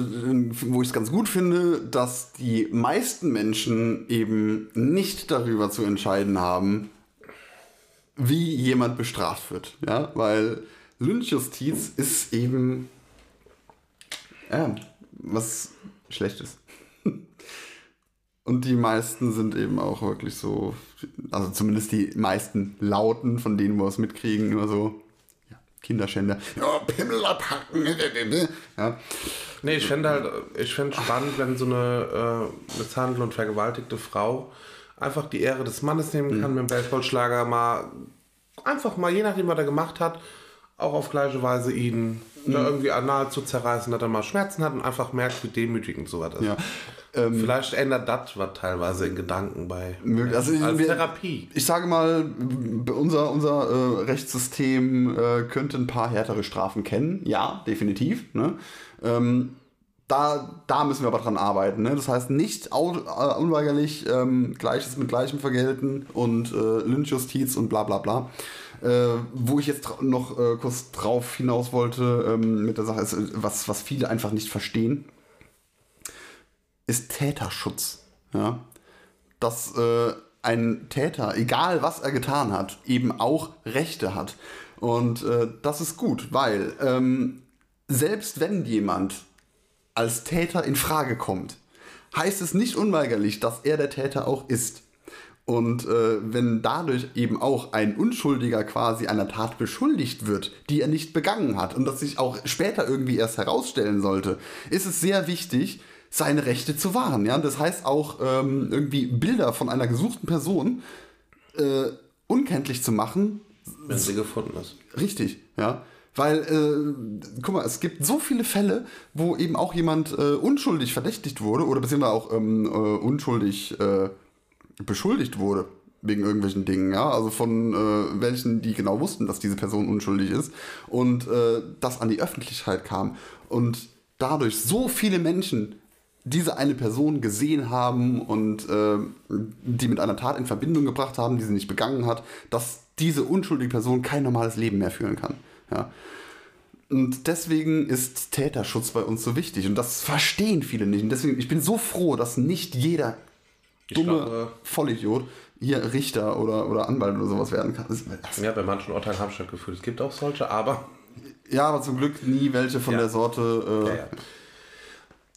wo ich es ganz gut finde, dass die meisten Menschen eben nicht darüber zu entscheiden haben, wie jemand bestraft wird. Ja, weil Lynchjustiz ist eben ja, was Schlechtes. Und die meisten sind eben auch wirklich so, also zumindest die meisten Lauten, von denen wir es mitkriegen, immer so, ja, Kinderschänder, ja, Pimmel abhacken, [laughs] ja, Nee, ich fände halt, ich fände spannend, wenn so eine äh, misshandelte und vergewaltigte Frau einfach die Ehre des Mannes nehmen kann, mit dem Baseballschlager mal, einfach mal, je nachdem, was er gemacht hat, auch auf gleiche Weise ihn da irgendwie anal zu zerreißen, dass er mal Schmerzen hat und einfach merkt, wie demütigend sowas ist. ja. Vielleicht ändert das was teilweise in Gedanken bei. Also als wir- Therapie. Ich sage mal, unser, unser äh, Rechtssystem äh, könnte ein paar härtere Strafen kennen. Ja, definitiv. Ne? Ähm, da, da müssen wir aber dran arbeiten. Ne? Das heißt, nicht au- äh, unweigerlich ähm, Gleiches mit Gleichem vergelten und äh, Lynchjustiz und bla bla bla. Äh, wo ich jetzt noch äh, kurz drauf hinaus wollte ähm, mit der Sache, ist, äh, was, was viele einfach nicht verstehen, ist Täterschutz. Ja? dass äh, ein Täter, egal was er getan hat, eben auch Rechte hat. Und äh, das ist gut, weil ähm, selbst wenn jemand als Täter in Frage kommt, heißt es nicht unweigerlich, dass er der Täter auch ist. Und äh, wenn dadurch eben auch ein Unschuldiger quasi einer Tat beschuldigt wird, die er nicht begangen hat und das sich auch später irgendwie erst herausstellen sollte, ist es sehr wichtig, seine Rechte zu wahren. Ja? Das heißt auch ähm, irgendwie Bilder von einer gesuchten Person äh, unkenntlich zu machen, Wenn sie gefunden ist. Richtig, ja. Weil, äh, guck mal, es gibt so viele Fälle, wo eben auch jemand äh, unschuldig verdächtigt wurde oder beziehungsweise auch ähm, äh, unschuldig äh, beschuldigt wurde wegen irgendwelchen Dingen, ja. Also von äh, welchen, die genau wussten, dass diese Person unschuldig ist und äh, das an die Öffentlichkeit kam. Und dadurch so viele Menschen diese eine Person gesehen haben und äh, die mit einer Tat in Verbindung gebracht haben, die sie nicht begangen hat, dass diese unschuldige Person kein normales Leben mehr führen kann. Ja. Und deswegen ist Täterschutz bei uns so wichtig. Und das verstehen viele nicht. Und deswegen, ich bin so froh, dass nicht jeder dumme Vollidiot hier Richter oder, oder Anwalt oder sowas werden kann. Ja, bei manchen Urteilen habe ich das Gefühl, es gibt auch solche, aber ja, aber zum Glück nie welche von Ja. der Sorte. Äh, Ja, ja.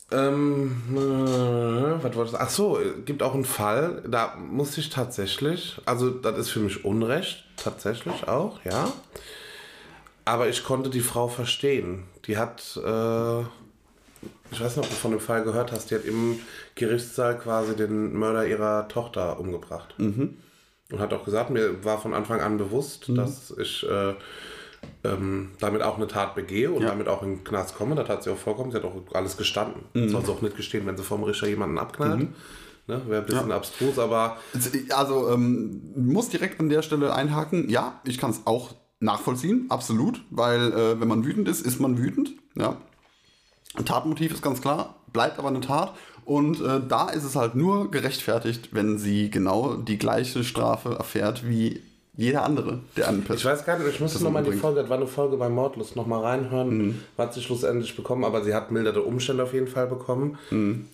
Ähm, äh, was wollte ich sagen? Ach so, gibt auch einen Fall, da musste ich tatsächlich, also das ist für mich Unrecht, tatsächlich auch, ja. Aber ich konnte die Frau verstehen. Die hat, äh, ich weiß nicht, ob du von dem Fall gehört hast, die hat im Gerichtssaal quasi den Mörder ihrer Tochter umgebracht. Und hat auch gesagt, mir war von Anfang an bewusst, dass ich äh, ähm, damit auch eine Tat begehe und Ja. damit auch in den Knast komme. Das hat sie auch vollkommen. Sie hat auch alles gestanden. Soll sie auch nicht gestehen, wenn sie vom Richter jemanden abknallt. Ne, Wäre ein bisschen abstrus, aber Also, ähm, muss direkt an der Stelle einhaken. Ja, ich kann es auch nachvollziehen, absolut. Weil, äh, wenn man wütend ist, ist man wütend. Ja. Ein Tatmotiv ist ganz klar, bleibt aber eine Tat. Und äh, da ist es halt nur gerechtfertigt, wenn sie genau die gleiche Strafe erfährt wie jeder andere, der einen Ich weiß gar nicht, ich müsste Person nochmal die. Folge, das war eine Folge bei Mordlust, nochmal reinhören, was sie schlussendlich bekommen, aber sie hat milderte Umstände auf jeden Fall bekommen.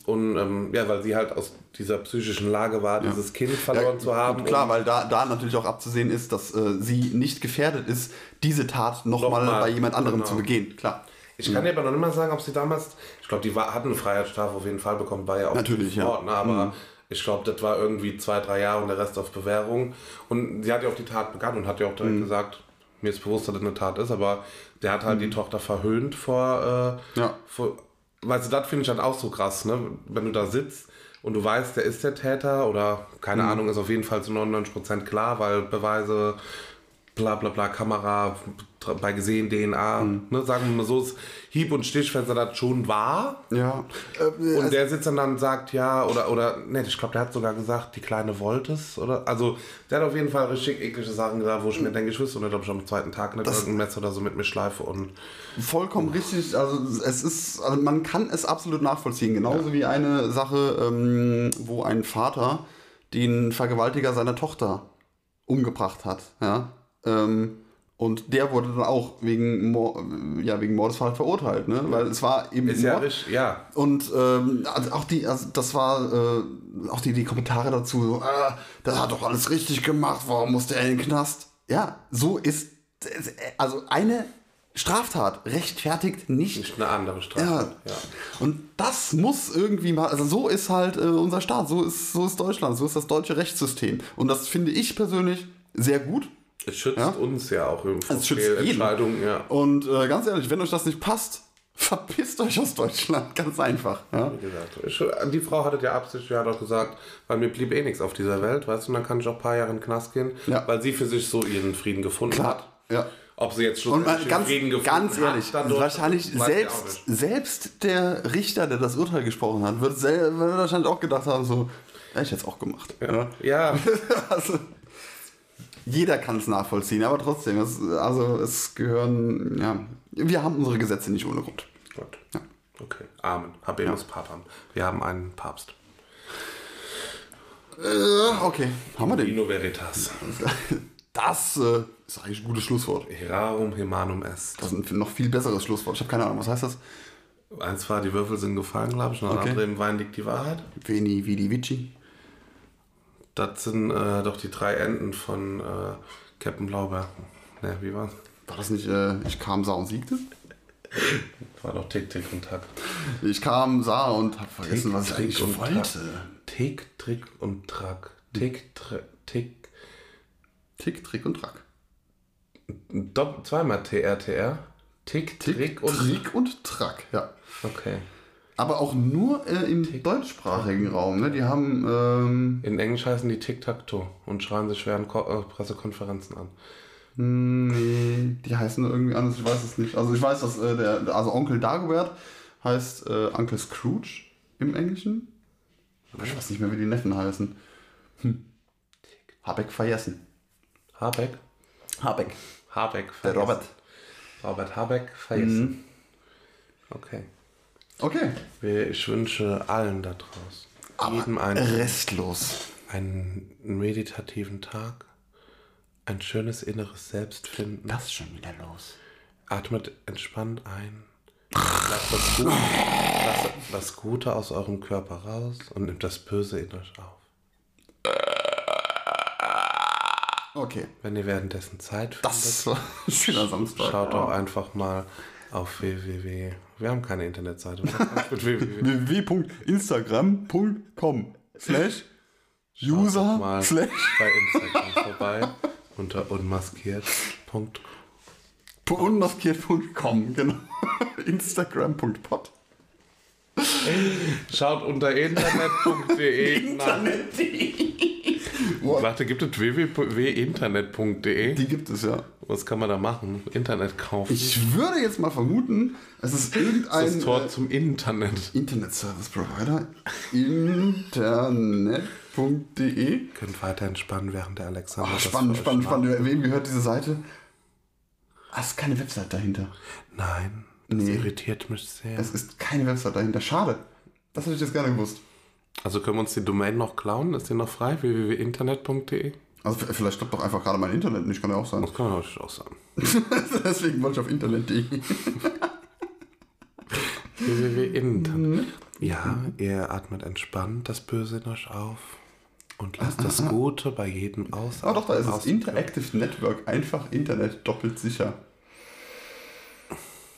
Und ähm, ja, weil sie halt aus dieser psychischen Lage war, dieses Kind verloren zu haben. Gut, klar, weil da, da natürlich auch abzusehen ist, dass äh, sie nicht gefährdet ist, diese Tat nochmal Nochmal, bei jemand anderem genau. zu begehen. Klar. Ich kann dir aber noch nicht mal sagen, ob sie damals, ich glaube, die war, hat eine Freiheitsstrafe auf jeden Fall bekommen, war ja auch Natürlich, ja. Mhm. Ne? aber ich glaube, das war irgendwie zwei, drei Jahre und der Rest auf Bewährung. Und sie hat ja auch die Tat begangen und hat ja auch Mhm. direkt gesagt, mir ist bewusst, dass das eine Tat ist, aber der hat halt die Tochter verhöhnt vor, äh, Mhm. Ja. vor weißt du, das finde ich halt auch so krass, ne? wenn du da sitzt und du weißt, der ist der Täter oder Mhm. keine Ahnung, ist auf jeden Fall zu 99% klar, weil Beweise bla bla bla Kamera bei gesehen DNA, ne, sagen wir mal so, ist Hieb und Stich, wenn er das schon war. Ja. Äh, Und also- der sitzt dann dann und sagt, ja, oder, oder, ne, ich glaube, der hat sogar gesagt, die Kleine wollte es, oder, also, der hat auf jeden Fall richtig eklige Sachen gesagt, wo ich mir denke, ich wüsste nicht, ob ich am zweiten Tag nicht irgendein Messer oder so mit mir schleife und, Vollkommen richtig. Also es ist, also man kann es absolut nachvollziehen. Genauso wie eine Sache, ähm, wo ein Vater den Vergewaltiger seiner Tochter umgebracht hat. Ja? Ähm, und der wurde dann auch wegen, Mor ja, wegen Mordesfall verurteilt, ne? Weil es war eben ist ja richtig, ja, Und ähm, also auch die, also das war äh, auch die, die Kommentare dazu, so, ah, das hat doch alles richtig gemacht, warum musste er in den Knast? Ja, so ist, also eine Straftat rechtfertigt nicht. nicht eine andere Strafe. Ja. ja. Und das muss irgendwie mal, also so ist halt äh, unser Staat, so ist, so ist Deutschland, so ist das deutsche Rechtssystem. Und das finde ich persönlich sehr gut. Es schützt Ja? uns ja auch irgendwo Es schützt jeden. Fehlentscheidungen, ja. Und äh, ganz ehrlich, wenn euch das nicht passt, [laughs] verpisst euch aus Deutschland, ganz einfach. Ja? Wie gesagt, Die Frau hatte ja Absicht, ja doch gesagt, weil mir blieb eh nichts auf dieser Welt, weißt du, und dann kann ich auch ein paar Jahre in den Knast gehen, Ja. weil sie für sich so ihren Frieden gefunden Klar, hat. ja. Ob sie jetzt mal schlussendlich ganz, Frieden gefunden ganz ehrlich, hat, dadurch, wahrscheinlich auch selbst, selbst der Richter, der das Urteil gesprochen hat, wird, sel- wird wahrscheinlich auch gedacht haben, so, ja, ich hätte es auch gemacht. Ja. Ja, [laughs] Also, jeder kann es nachvollziehen, aber trotzdem, es, also es gehören, ja, wir haben unsere Gesetze nicht ohne Grund. gut. Okay, Amen. Habemus Patam. Wir haben einen Papst. Äh, okay, haben wir den. Dino Veritas. [laughs] Das äh, ist eigentlich ein gutes Schlusswort. Herarum Humanum Est. Das ist ein noch viel besseres Schlusswort. Ich habe keine Ahnung, was heißt das? Eins war, die Würfel sind gefallen, glaube ich, und Okay. andere im Wein liegt die Wahrheit. Veni, Vidi, Vici. Das sind äh, doch die drei Enden von äh, Captain Blaubeer. Ne, wie war's? War das nicht, äh, ich kam, sah und siegte? War doch Tick, Tick und Tack. Ich kam, sah und habe vergessen, Tick, was ich eigentlich und wollte. Tack. Tick, Trick und Track. Tick, Trick, Tick. Tick, Trick und Track. Dopp, zweimal TRTR. Tick, Tick, Trick und. Trick und Track, ja. Okay. Aber auch nur äh, im deutschsprachigen Raum. Ne? Die haben, ähm, In Englisch heißen die Tic-Tac-Toe und schreien sich während Ko äh, Pressekonferenzen an. nee, die heißen irgendwie anders, ich weiß es nicht. Also ich weiß, dass äh, der, also Onkel Dagobert heißt äh, Uncle Scrooge im Englischen. Aber ich weiß nicht mehr, wie die Neffen heißen. Hm. Habeck vergessen. Habeck? Habeck. Habeck. Der vergessen. Robert. Robert Habeck vergessen. Okay. Okay. Ich wünsche allen da draußen, Aber jedem einen, restlos. einen meditativen Tag, ein schönes inneres Selbstfinden. Das ist schon wieder los. Atmet entspannt ein. Lasst das, Gute, lasst das Gute aus eurem Körper raus und nimmt das Böse in euch auf. Okay. Wenn ihr währenddessen Zeit findet, Das ein schöner Samstag. schaut doch einfach mal auf www. Wir haben keine Internetseite. Www.instagram.com [laughs] slash user mal slash bei Instagram vorbei unter unmaskiert.com. unmaskiert.com, genau. [laughs] Instagram.pod. [laughs] Schaut unter [laughs] internet.de nach. What? Warte, gibt es www.internet.de? Die gibt es ja. Was kann man da machen? Internet kaufen. Ich würde jetzt mal vermuten, es ist irgendein das Tor äh, zum Internet. Internet Service Provider. Internet.de. Könnt weiter entspannen, während der Alexander. Oh, das spannend, spannend, spannend. Wem gehört diese Seite? Ah, es ist keine Website dahinter. Nein, das Nee. irritiert mich sehr. Es ist keine Website dahinter. Schade. Das hätte ich jetzt gerne gewusst. Also können wir uns die Domain noch klauen? Ist die noch frei? www.internet.de? Also vielleicht klappt doch einfach gerade mein Internet nicht, kann ja auch sein. Das kann natürlich auch sagen. [laughs] Deswegen wollte ich auf Internet.de. [laughs] www.internet. Ja, ihr atmet entspannt das Böse in euch auf und lasst das Gute bei jedem aus. Ah doch, da ist es. Interactive Network. Einfach Internet doppelt sicher.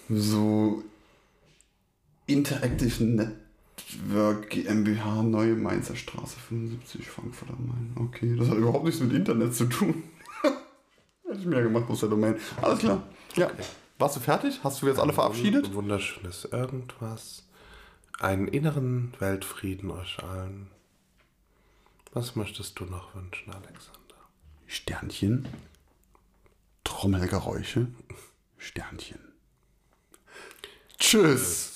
So. Interactive Network GmbH, Neue Mainzer Straße 75, Frankfurt am Main. Okay, das hat überhaupt nichts mit Internet zu tun. [laughs] Hätte ich mehr gemacht aus der Domain. Alles klar. Ja. Warst du fertig? Hast du jetzt alle verabschiedet? Wunderschönes Irgendwas. Einen inneren Weltfrieden euch allen. Was möchtest du noch wünschen, Alexander? Sternchen. Trommelgeräusche, Sternchen. Tschüss.